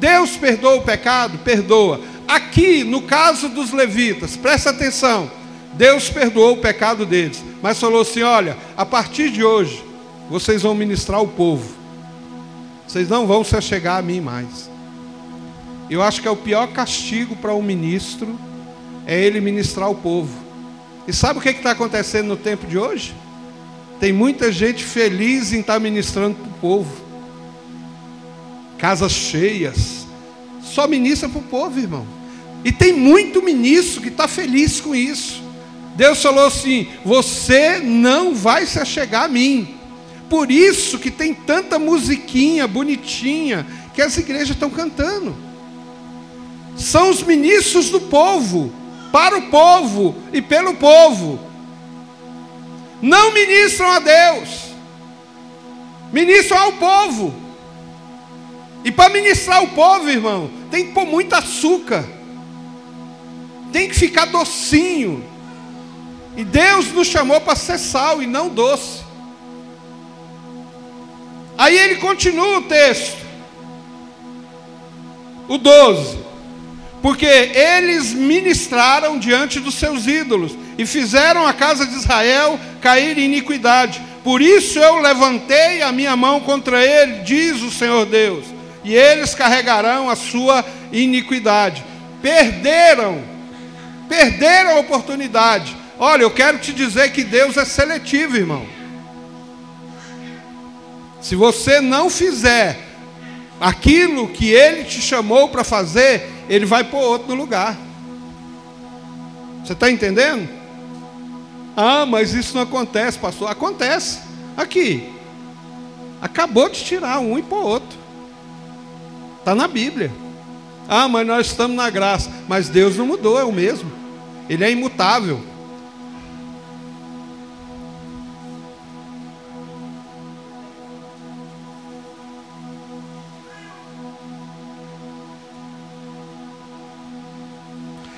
Speaker 1: Deus perdoa o pecado? Perdoa. Aqui, no caso dos levitas, presta atenção. Deus perdoou o pecado deles, mas falou assim: olha, a partir de hoje, vocês vão ministrar o povo. Vocês não vão se achegar a mim mais. Eu acho que é o pior castigo para um ministro é ele ministrar o povo. E sabe o que está acontecendo no tempo de hoje? Tem muita gente feliz em estar tá ministrando para o povo. Casas cheias. Só ministra para o povo, irmão. E tem muito ministro que está feliz com isso. Deus falou assim: você não vai se achegar a mim. Por isso que tem tanta musiquinha bonitinha que as igrejas estão cantando. São os ministros do povo, para o povo e pelo povo. Não ministram a Deus, ministram ao povo. E para ministrar o povo, irmão, tem que pôr muito açúcar, tem que ficar docinho. E Deus nos chamou para ser sal e não doce. Aí ele continua o texto, o 12: Porque eles ministraram diante dos seus ídolos e fizeram a casa de Israel cair em iniquidade. Por isso eu levantei a minha mão contra ele, diz o Senhor Deus, e eles carregarão a sua iniquidade. Perderam, perderam a oportunidade. Olha, eu quero te dizer que Deus é seletivo, irmão. Se você não fizer aquilo que Ele te chamou para fazer, Ele vai pôr outro lugar. Você está entendendo? Ah, mas isso não acontece, pastor. Acontece. Aqui. Acabou de tirar um e pôr outro. Está na Bíblia. Ah, mas nós estamos na graça. Mas Deus não mudou, é o mesmo. Ele é imutável.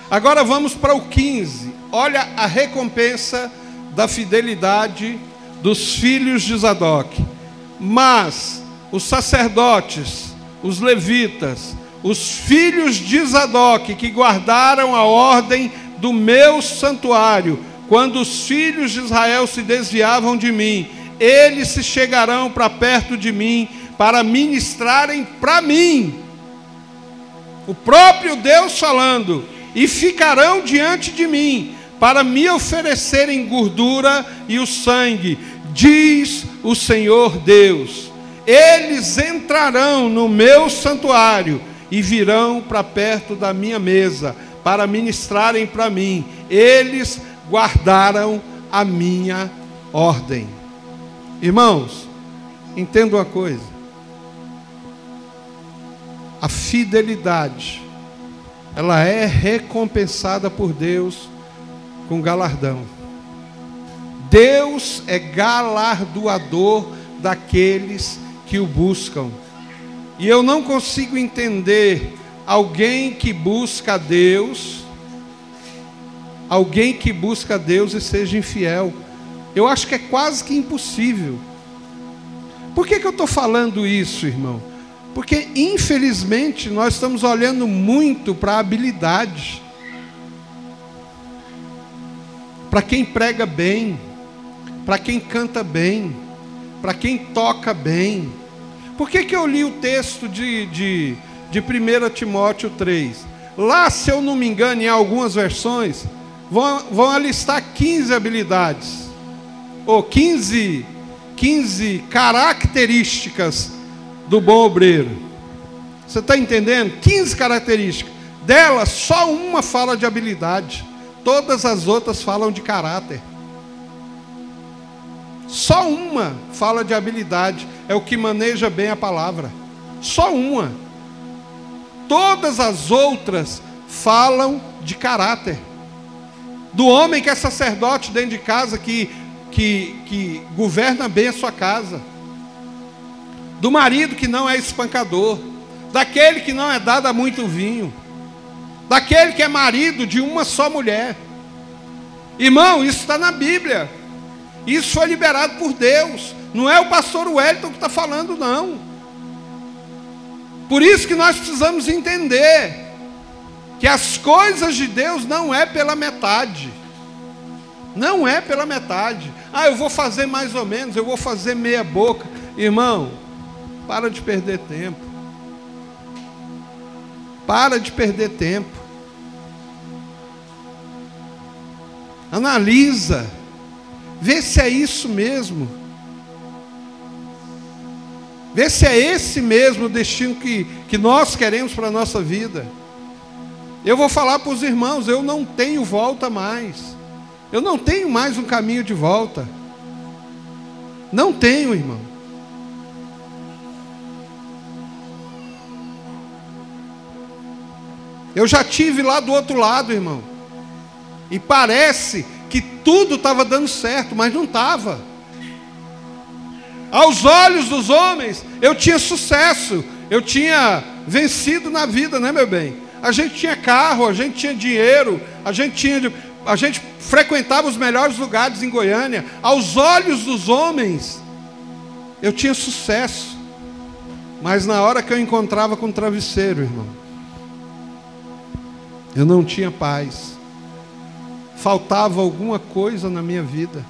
Speaker 1: Agora vamos para o 15. Olha a recompensa da fidelidade dos filhos de Zadok. Mas os sacerdotes, os levitas, os filhos de Zadok que guardaram a ordem do meu santuário, quando os filhos de Israel se desviavam de mim, eles se chegarão para perto de mim para ministrarem para mim. O próprio Deus falando: e ficarão diante de mim para me oferecerem gordura e o sangue, diz o Senhor Deus. Eles entrarão no meu santuário e virão para perto da minha mesa para ministrarem para mim. Eles guardaram a minha ordem. Irmãos, entenda uma coisa. A fidelidade ela é recompensada por Deus com galardão. Deus é galardoador daqueles que o buscam. E eu não consigo entender alguém que busca Deus, alguém que busca Deus e seja infiel. Eu acho que é quase que impossível. Por que, que eu estou falando isso, irmão? Porque, infelizmente, nós estamos olhando muito para a habilidade. Para quem prega bem, para quem canta bem, para quem toca bem. Por que, que eu li o texto de, de, de 1 Timóteo 3? Lá, se eu não me engano, em algumas versões, vão, vão alistar 15 habilidades, ou 15, 15 características do bom obreiro. Você está entendendo? 15 características. Delas, só uma fala de habilidade. Todas as outras falam de caráter. Só uma fala de habilidade. É o que maneja bem a palavra. Só uma. Todas as outras falam de caráter. Do homem que é sacerdote dentro de casa, que, que, que governa bem a sua casa do marido que não é espancador, daquele que não é dado a muito vinho, daquele que é marido de uma só mulher. Irmão, isso está na Bíblia. Isso foi liberado por Deus. Não é o pastor Wellington que está falando, não. Por isso que nós precisamos entender que as coisas de Deus não é pela metade. Não é pela metade. Ah, eu vou fazer mais ou menos, eu vou fazer meia boca. Irmão, para de perder tempo. Para de perder tempo. Analisa. Vê se é isso mesmo. Vê se é esse mesmo o destino que, que nós queremos para a nossa vida. Eu vou falar para os irmãos: eu não tenho volta mais. Eu não tenho mais um caminho de volta. Não tenho, irmão. Eu já tive lá do outro lado, irmão. E parece que tudo estava dando certo, mas não estava. Aos olhos dos homens, eu tinha sucesso, eu tinha vencido na vida, né, meu bem? A gente tinha carro, a gente tinha dinheiro, a gente tinha, a gente frequentava os melhores lugares em Goiânia. Aos olhos dos homens, eu tinha sucesso. Mas na hora que eu encontrava com o travesseiro, irmão, eu não tinha paz. Faltava alguma coisa na minha vida.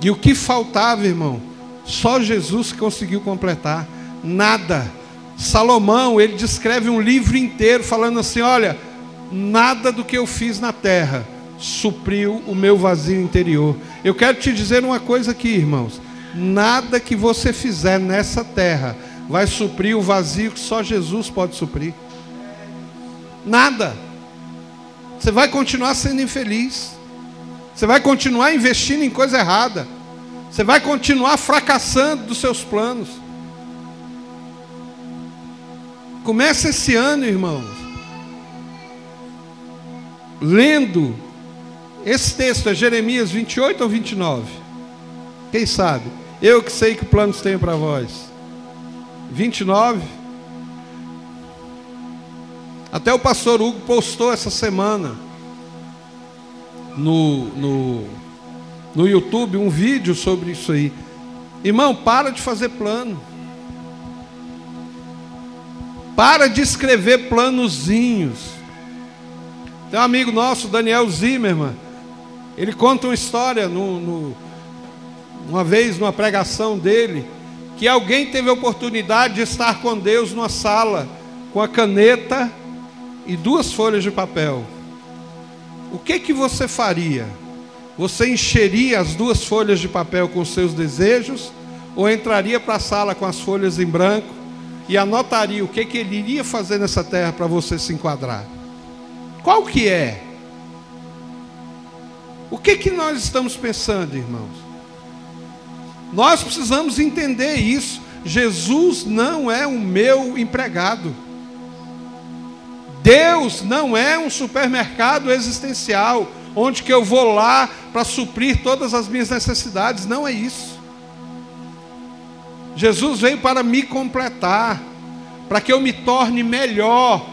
Speaker 1: E o que faltava, irmão? Só Jesus conseguiu completar. Nada. Salomão, ele descreve um livro inteiro falando assim: olha, nada do que eu fiz na terra supriu o meu vazio interior. Eu quero te dizer uma coisa aqui, irmãos: nada que você fizer nessa terra vai suprir o vazio que só Jesus pode suprir. Nada. Você vai continuar sendo infeliz. Você vai continuar investindo em coisa errada. Você vai continuar fracassando dos seus planos. Começa esse ano, irmãos, lendo esse texto, é Jeremias 28 ou 29? Quem sabe? Eu que sei que planos tenho para vós. 29. Até o pastor Hugo postou essa semana no, no, no YouTube um vídeo sobre isso aí. Irmão, para de fazer plano. Para de escrever planozinhos. Tem um amigo nosso, Daniel Zimmerman. Ele conta uma história no, no, uma vez numa pregação dele, que alguém teve a oportunidade de estar com Deus numa sala com a caneta e duas folhas de papel o que que você faria? Você encheria as duas folhas de papel com seus desejos ou entraria para a sala com as folhas em branco e anotaria o que que ele iria fazer nessa terra para você se enquadrar? Qual que é? O que que nós estamos pensando, irmãos? Nós precisamos entender isso. Jesus não é o meu empregado. Deus não é um supermercado existencial, onde que eu vou lá para suprir todas as minhas necessidades. Não é isso. Jesus veio para me completar, para que eu me torne melhor.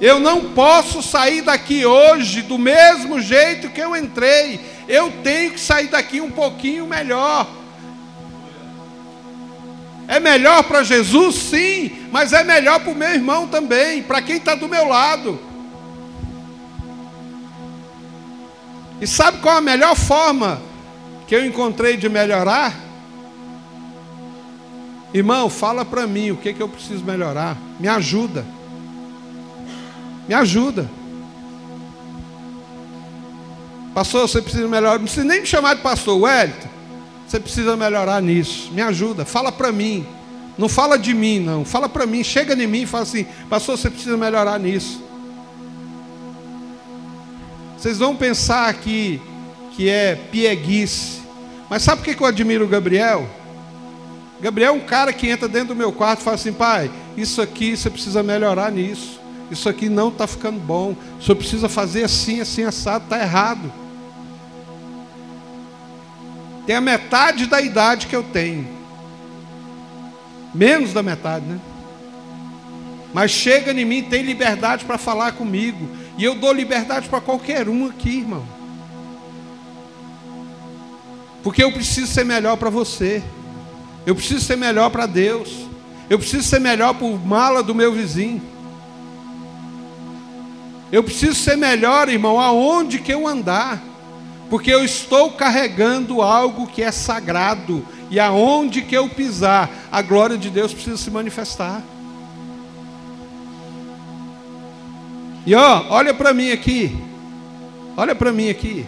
Speaker 1: Eu não posso sair daqui hoje do mesmo jeito que eu entrei. Eu tenho que sair daqui um pouquinho melhor. É melhor para Jesus, sim, mas é melhor para o meu irmão também, para quem está do meu lado. E sabe qual a melhor forma que eu encontrei de melhorar? Irmão, fala para mim o que, que eu preciso melhorar. Me ajuda. Me ajuda. Pastor, você precisa melhorar. Não precisa nem me chamar de pastor, Wellington. Você precisa melhorar nisso. Me ajuda, fala para mim. Não fala de mim, não. Fala para mim, chega em mim e fala assim: Pastor, você precisa melhorar nisso. Vocês vão pensar que, que é pieguice. Mas sabe por que eu admiro o Gabriel? Gabriel é um cara que entra dentro do meu quarto e fala assim: Pai, isso aqui você precisa melhorar nisso. Isso aqui não está ficando bom. O senhor precisa fazer assim, assim, assado, está errado tem a metade da idade que eu tenho. Menos da metade, né? Mas chega em mim, tem liberdade para falar comigo. E eu dou liberdade para qualquer um aqui, irmão. Porque eu preciso ser melhor para você. Eu preciso ser melhor para Deus. Eu preciso ser melhor para o mala do meu vizinho. Eu preciso ser melhor, irmão, aonde que eu andar. Porque eu estou carregando algo que é sagrado. E aonde que eu pisar, a glória de Deus precisa se manifestar. E ó, olha para mim aqui. Olha para mim aqui.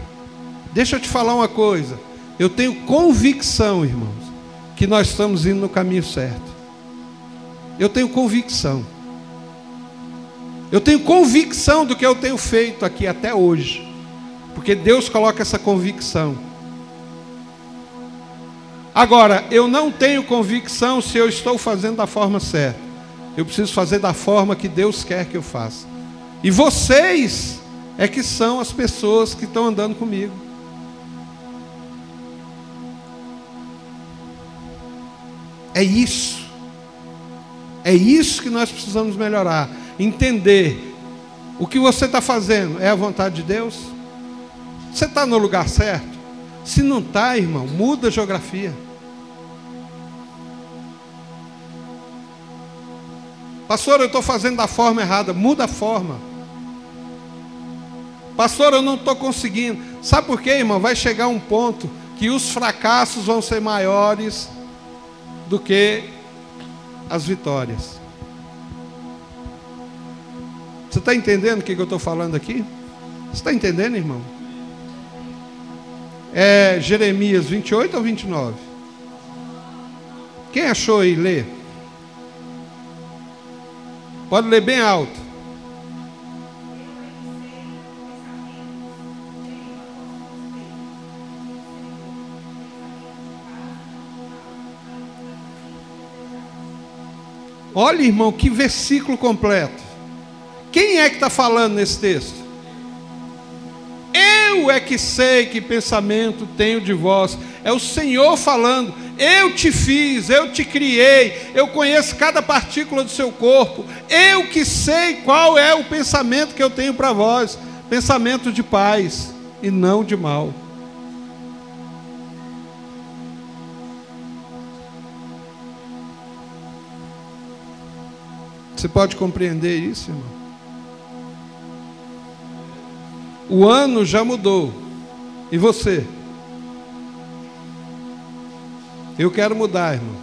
Speaker 1: Deixa eu te falar uma coisa. Eu tenho convicção, irmãos, que nós estamos indo no caminho certo. Eu tenho convicção. Eu tenho convicção do que eu tenho feito aqui até hoje. Porque Deus coloca essa convicção. Agora, eu não tenho convicção se eu estou fazendo da forma certa. Eu preciso fazer da forma que Deus quer que eu faça. E vocês é que são as pessoas que estão andando comigo. É isso. É isso que nós precisamos melhorar. Entender o que você está fazendo é a vontade de Deus? Você está no lugar certo? Se não está, irmão, muda a geografia. Pastor, eu estou fazendo da forma errada. Muda a forma. Pastor, eu não estou conseguindo. Sabe por quê, irmão? Vai chegar um ponto que os fracassos vão ser maiores do que as vitórias. Você está entendendo o que, eu estou falando aqui? Você está entendendo, irmão? É Jeremias 28 ou 29? Quem achou aí? Lê. Pode ler bem alto. Olha, irmão, que versículo completo. Quem é que está falando nesse texto? Eu é que sei que pensamento tenho de vós. É o Senhor falando. Eu te fiz, eu te criei, eu conheço cada partícula do seu corpo. Eu que sei qual é o pensamento que eu tenho para vós: pensamento de paz e não de mal. Você pode compreender isso, irmão? O ano já mudou. E você? Eu quero mudar, irmão.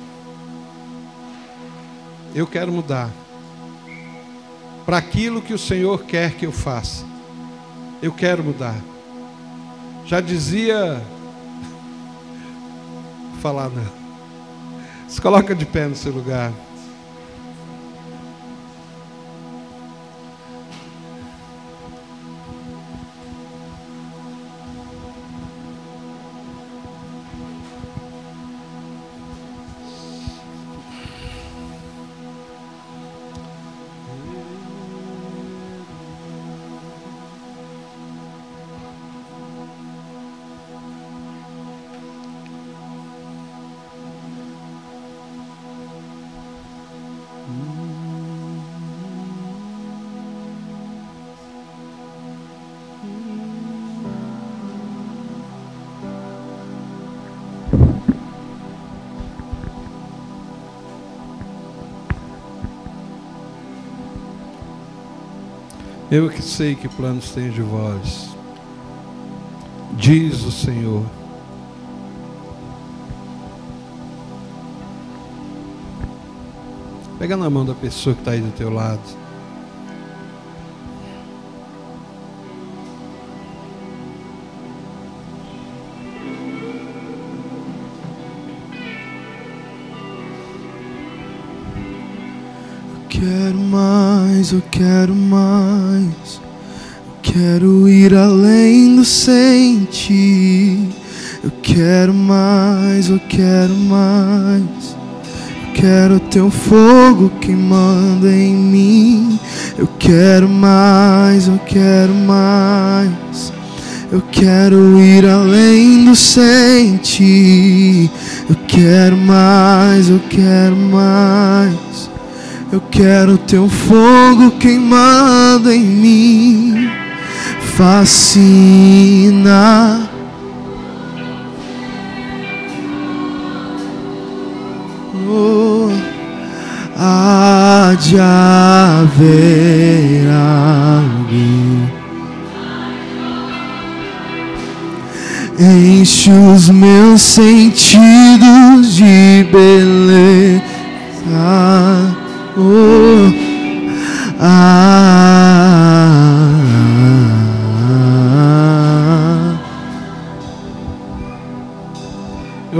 Speaker 1: Eu quero mudar. Para aquilo que o Senhor quer que eu faça. Eu quero mudar. Já dizia. Vou falar não. Se coloca de pé no seu lugar. Eu que sei que planos tenho de vós, diz o Senhor. Pega na mão da pessoa que está aí do teu lado.
Speaker 2: quero mais, eu quero mais. Ir além do sentir. Eu quero mais, eu quero mais. Eu quero teu fogo queimando em mim. Eu quero mais, eu quero mais. Eu quero ir além do sentir. Eu quero mais, eu quero mais. Eu quero teu fogo queimado em mim, fascina. Oh, há de haver algo, Enche os meus sentidos de beleza. Oh, ah.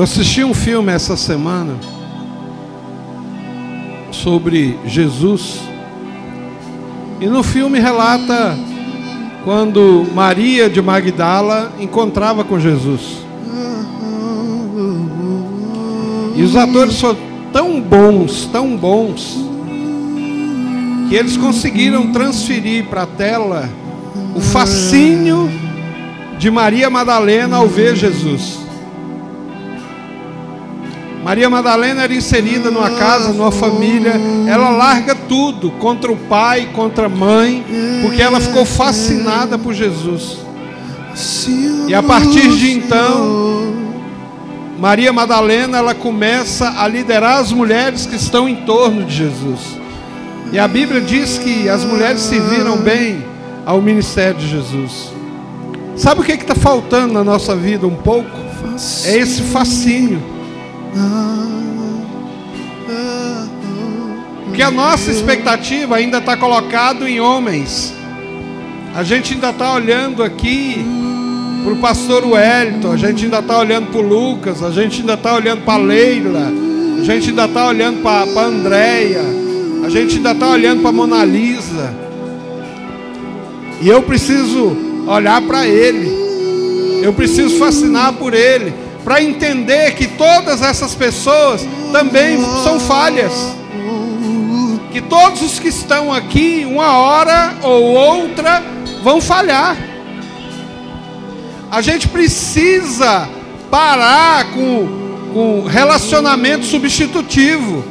Speaker 1: Eu assisti um filme essa semana sobre Jesus. E no filme relata quando Maria de Magdala encontrava com Jesus. E os atores foram tão bons, tão bons, que eles conseguiram transferir para a tela o fascínio de Maria Madalena ao ver Jesus. Maria Madalena era inserida numa casa, numa família. Ela larga tudo contra o pai, contra a mãe, porque ela ficou fascinada por Jesus. E a partir de então, Maria Madalena ela começa a liderar as mulheres que estão em torno de Jesus. E a Bíblia diz que as mulheres serviram bem ao ministério de Jesus. Sabe o que está faltando na nossa vida um pouco? É esse fascínio. Porque a nossa expectativa ainda está colocado em homens. A gente ainda está olhando aqui para o pastor Wellington, a gente ainda está olhando para o Lucas, a gente ainda está olhando para a Leila, a gente ainda está olhando para a Andréia, a gente ainda está olhando para a Mona Lisa. E eu preciso olhar para ele, eu preciso fascinar por ele para entender que todas essas pessoas também são falhas. Que todos os que estão aqui, uma hora ou outra, vão falhar. A gente precisa parar com, com relacionamento substitutivo.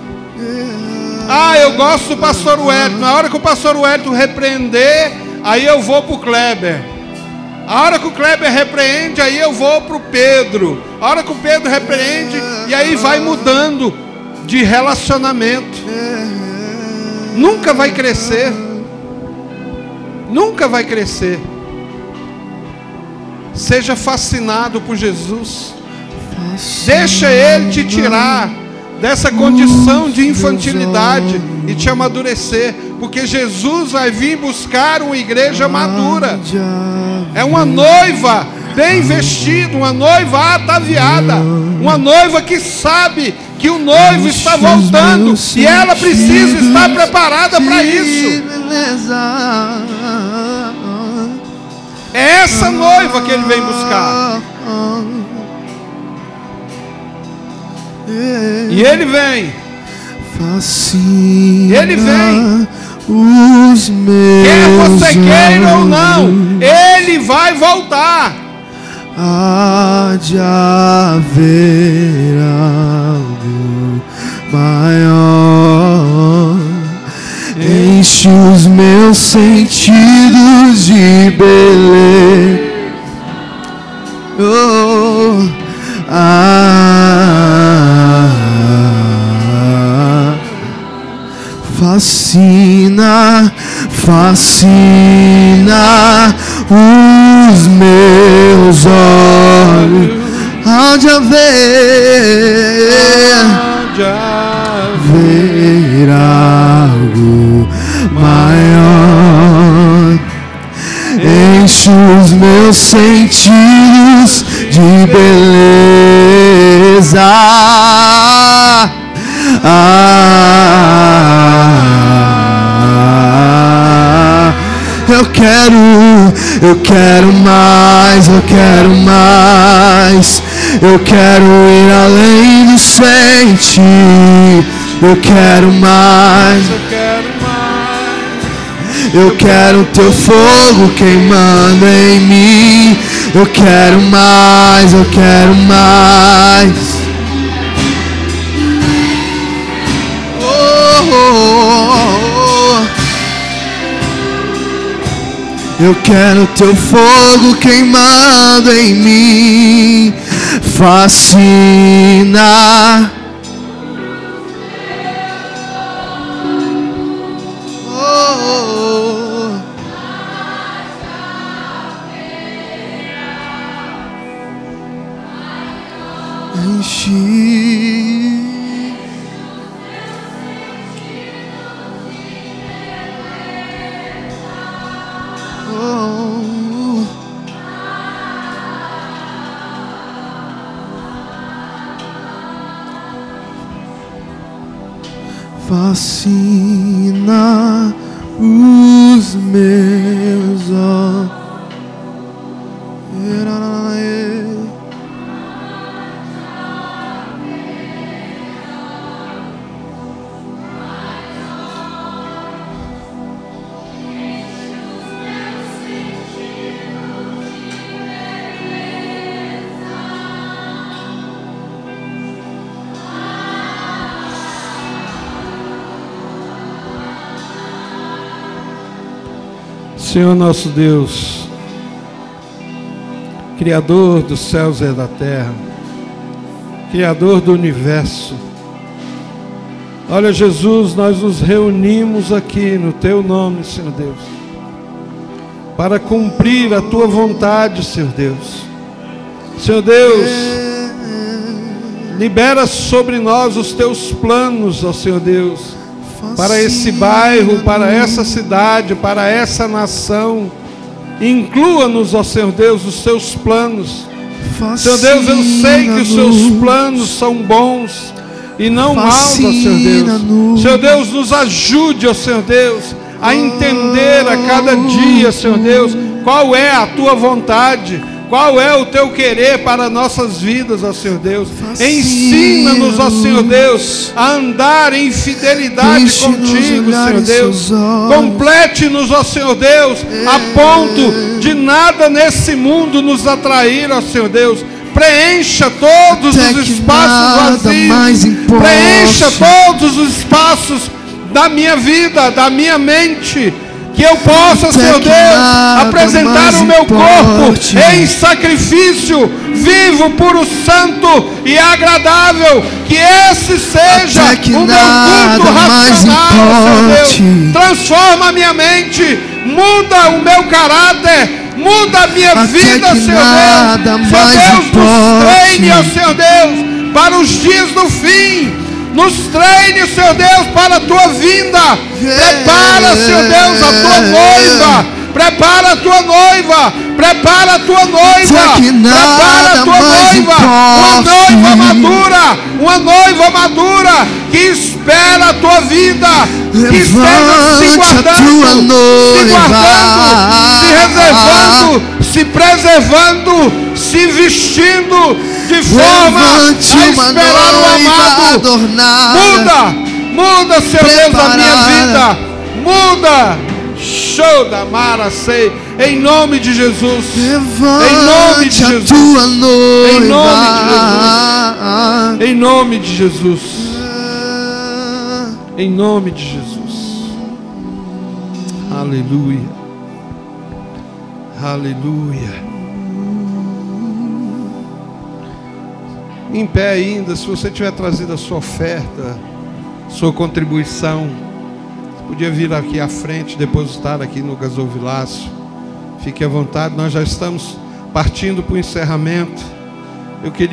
Speaker 1: Ah, eu gosto do pastor Wellington. Na hora que o pastor Wellington repreender, aí eu vou para o Kleber. A hora que o Kleber repreende, aí eu vou para o Pedro. A hora que o Pedro repreende, e aí vai mudando de relacionamento. Nunca vai crescer. Nunca vai crescer. Seja fascinado por Jesus. Deixa Ele te tirar dessa condição de infantilidade e te amadurecer, porque Jesus vai vir buscar uma igreja madura. É uma noiva bem vestida, uma noiva ataviada, uma noiva que sabe que o noivo está voltando e ela precisa estar preparada para isso. É essa noiva que ele vem buscar. E ele vem. Ele vem.
Speaker 2: Os meus
Speaker 1: Quer você queira ou não, ele vai voltar.
Speaker 2: Há de haver algo maior. Enche os meus sentidos de beleza. Oh, ah, fascina, fascina os meus olhos. Há de haver, haver algo maior. Enche os meus sentidos de beleza. Ah, eu quero, eu quero mais, eu quero mais. Eu quero ir além do sentir. Eu quero mais.
Speaker 1: Eu quero mais.
Speaker 2: Eu quero teu fogo queimando em mim. Eu quero mais, eu quero mais. Eu quero teu fogo queimando em mim. Fascina.
Speaker 1: Senhor nosso Deus, Criador dos céus e da terra, Criador do universo. Olha, Jesus, nós nos reunimos aqui no Teu nome, Senhor Deus, para cumprir a Tua vontade, Senhor Deus. Senhor Deus, libera sobre nós os Teus planos, ó Senhor Deus para esse bairro, para essa cidade, para essa nação. Inclua-nos, ó Senhor Deus, os seus planos. Senhor Deus, eu sei que os seus planos são bons e não maus, ó Senhor Deus. Senhor Deus, nos ajude, ó Senhor Deus, a entender a cada dia, Senhor Deus, qual é a tua vontade qual é o teu querer para nossas vidas, ó Senhor Deus? Ensina-nos, ó Senhor Deus, a andar em fidelidade contigo, Senhor Deus. Complete-nos, ó Senhor Deus, a ponto de nada nesse mundo nos atrair, ó Senhor Deus. Preencha todos os espaços vazios. Preencha todos os espaços da minha vida, da minha mente que eu possa, Senhor Deus, apresentar o meu corpo em sacrifício vivo, puro, santo e agradável. Que esse seja o meu culto racional, Senhor Deus. Transforma a minha mente, muda o meu caráter, muda a minha Até vida, Senhor Deus. Senhor Deus, nos treine, Senhor Deus, para os dias do fim nos treine, Senhor Deus, para a tua vinda. Prepara, Senhor Deus, a tua noiva. Prepara a tua noiva. Prepara a tua noiva. Prepara a tua noiva. Uma noiva madura. Uma noiva madura que espera a tua vida. Que esteja se guardando. Se guardando. Se reservando. Se preservando. Se vestindo de forma a esperar o amado. Adornada, muda, muda, Senhor Deus, a minha vida. Muda. Show da Mara, sei. Em nome de Jesus. Levante em nome de Jesus. Tua noiva. Em nome de Jesus. Em nome de Jesus. Em nome de Jesus. Aleluia. Aleluia. Em pé ainda, se você tiver trazido a sua oferta, sua contribuição, você podia vir aqui à frente, depositar aqui no gasofilácio. Fique à vontade, nós já estamos partindo para o encerramento. Eu queria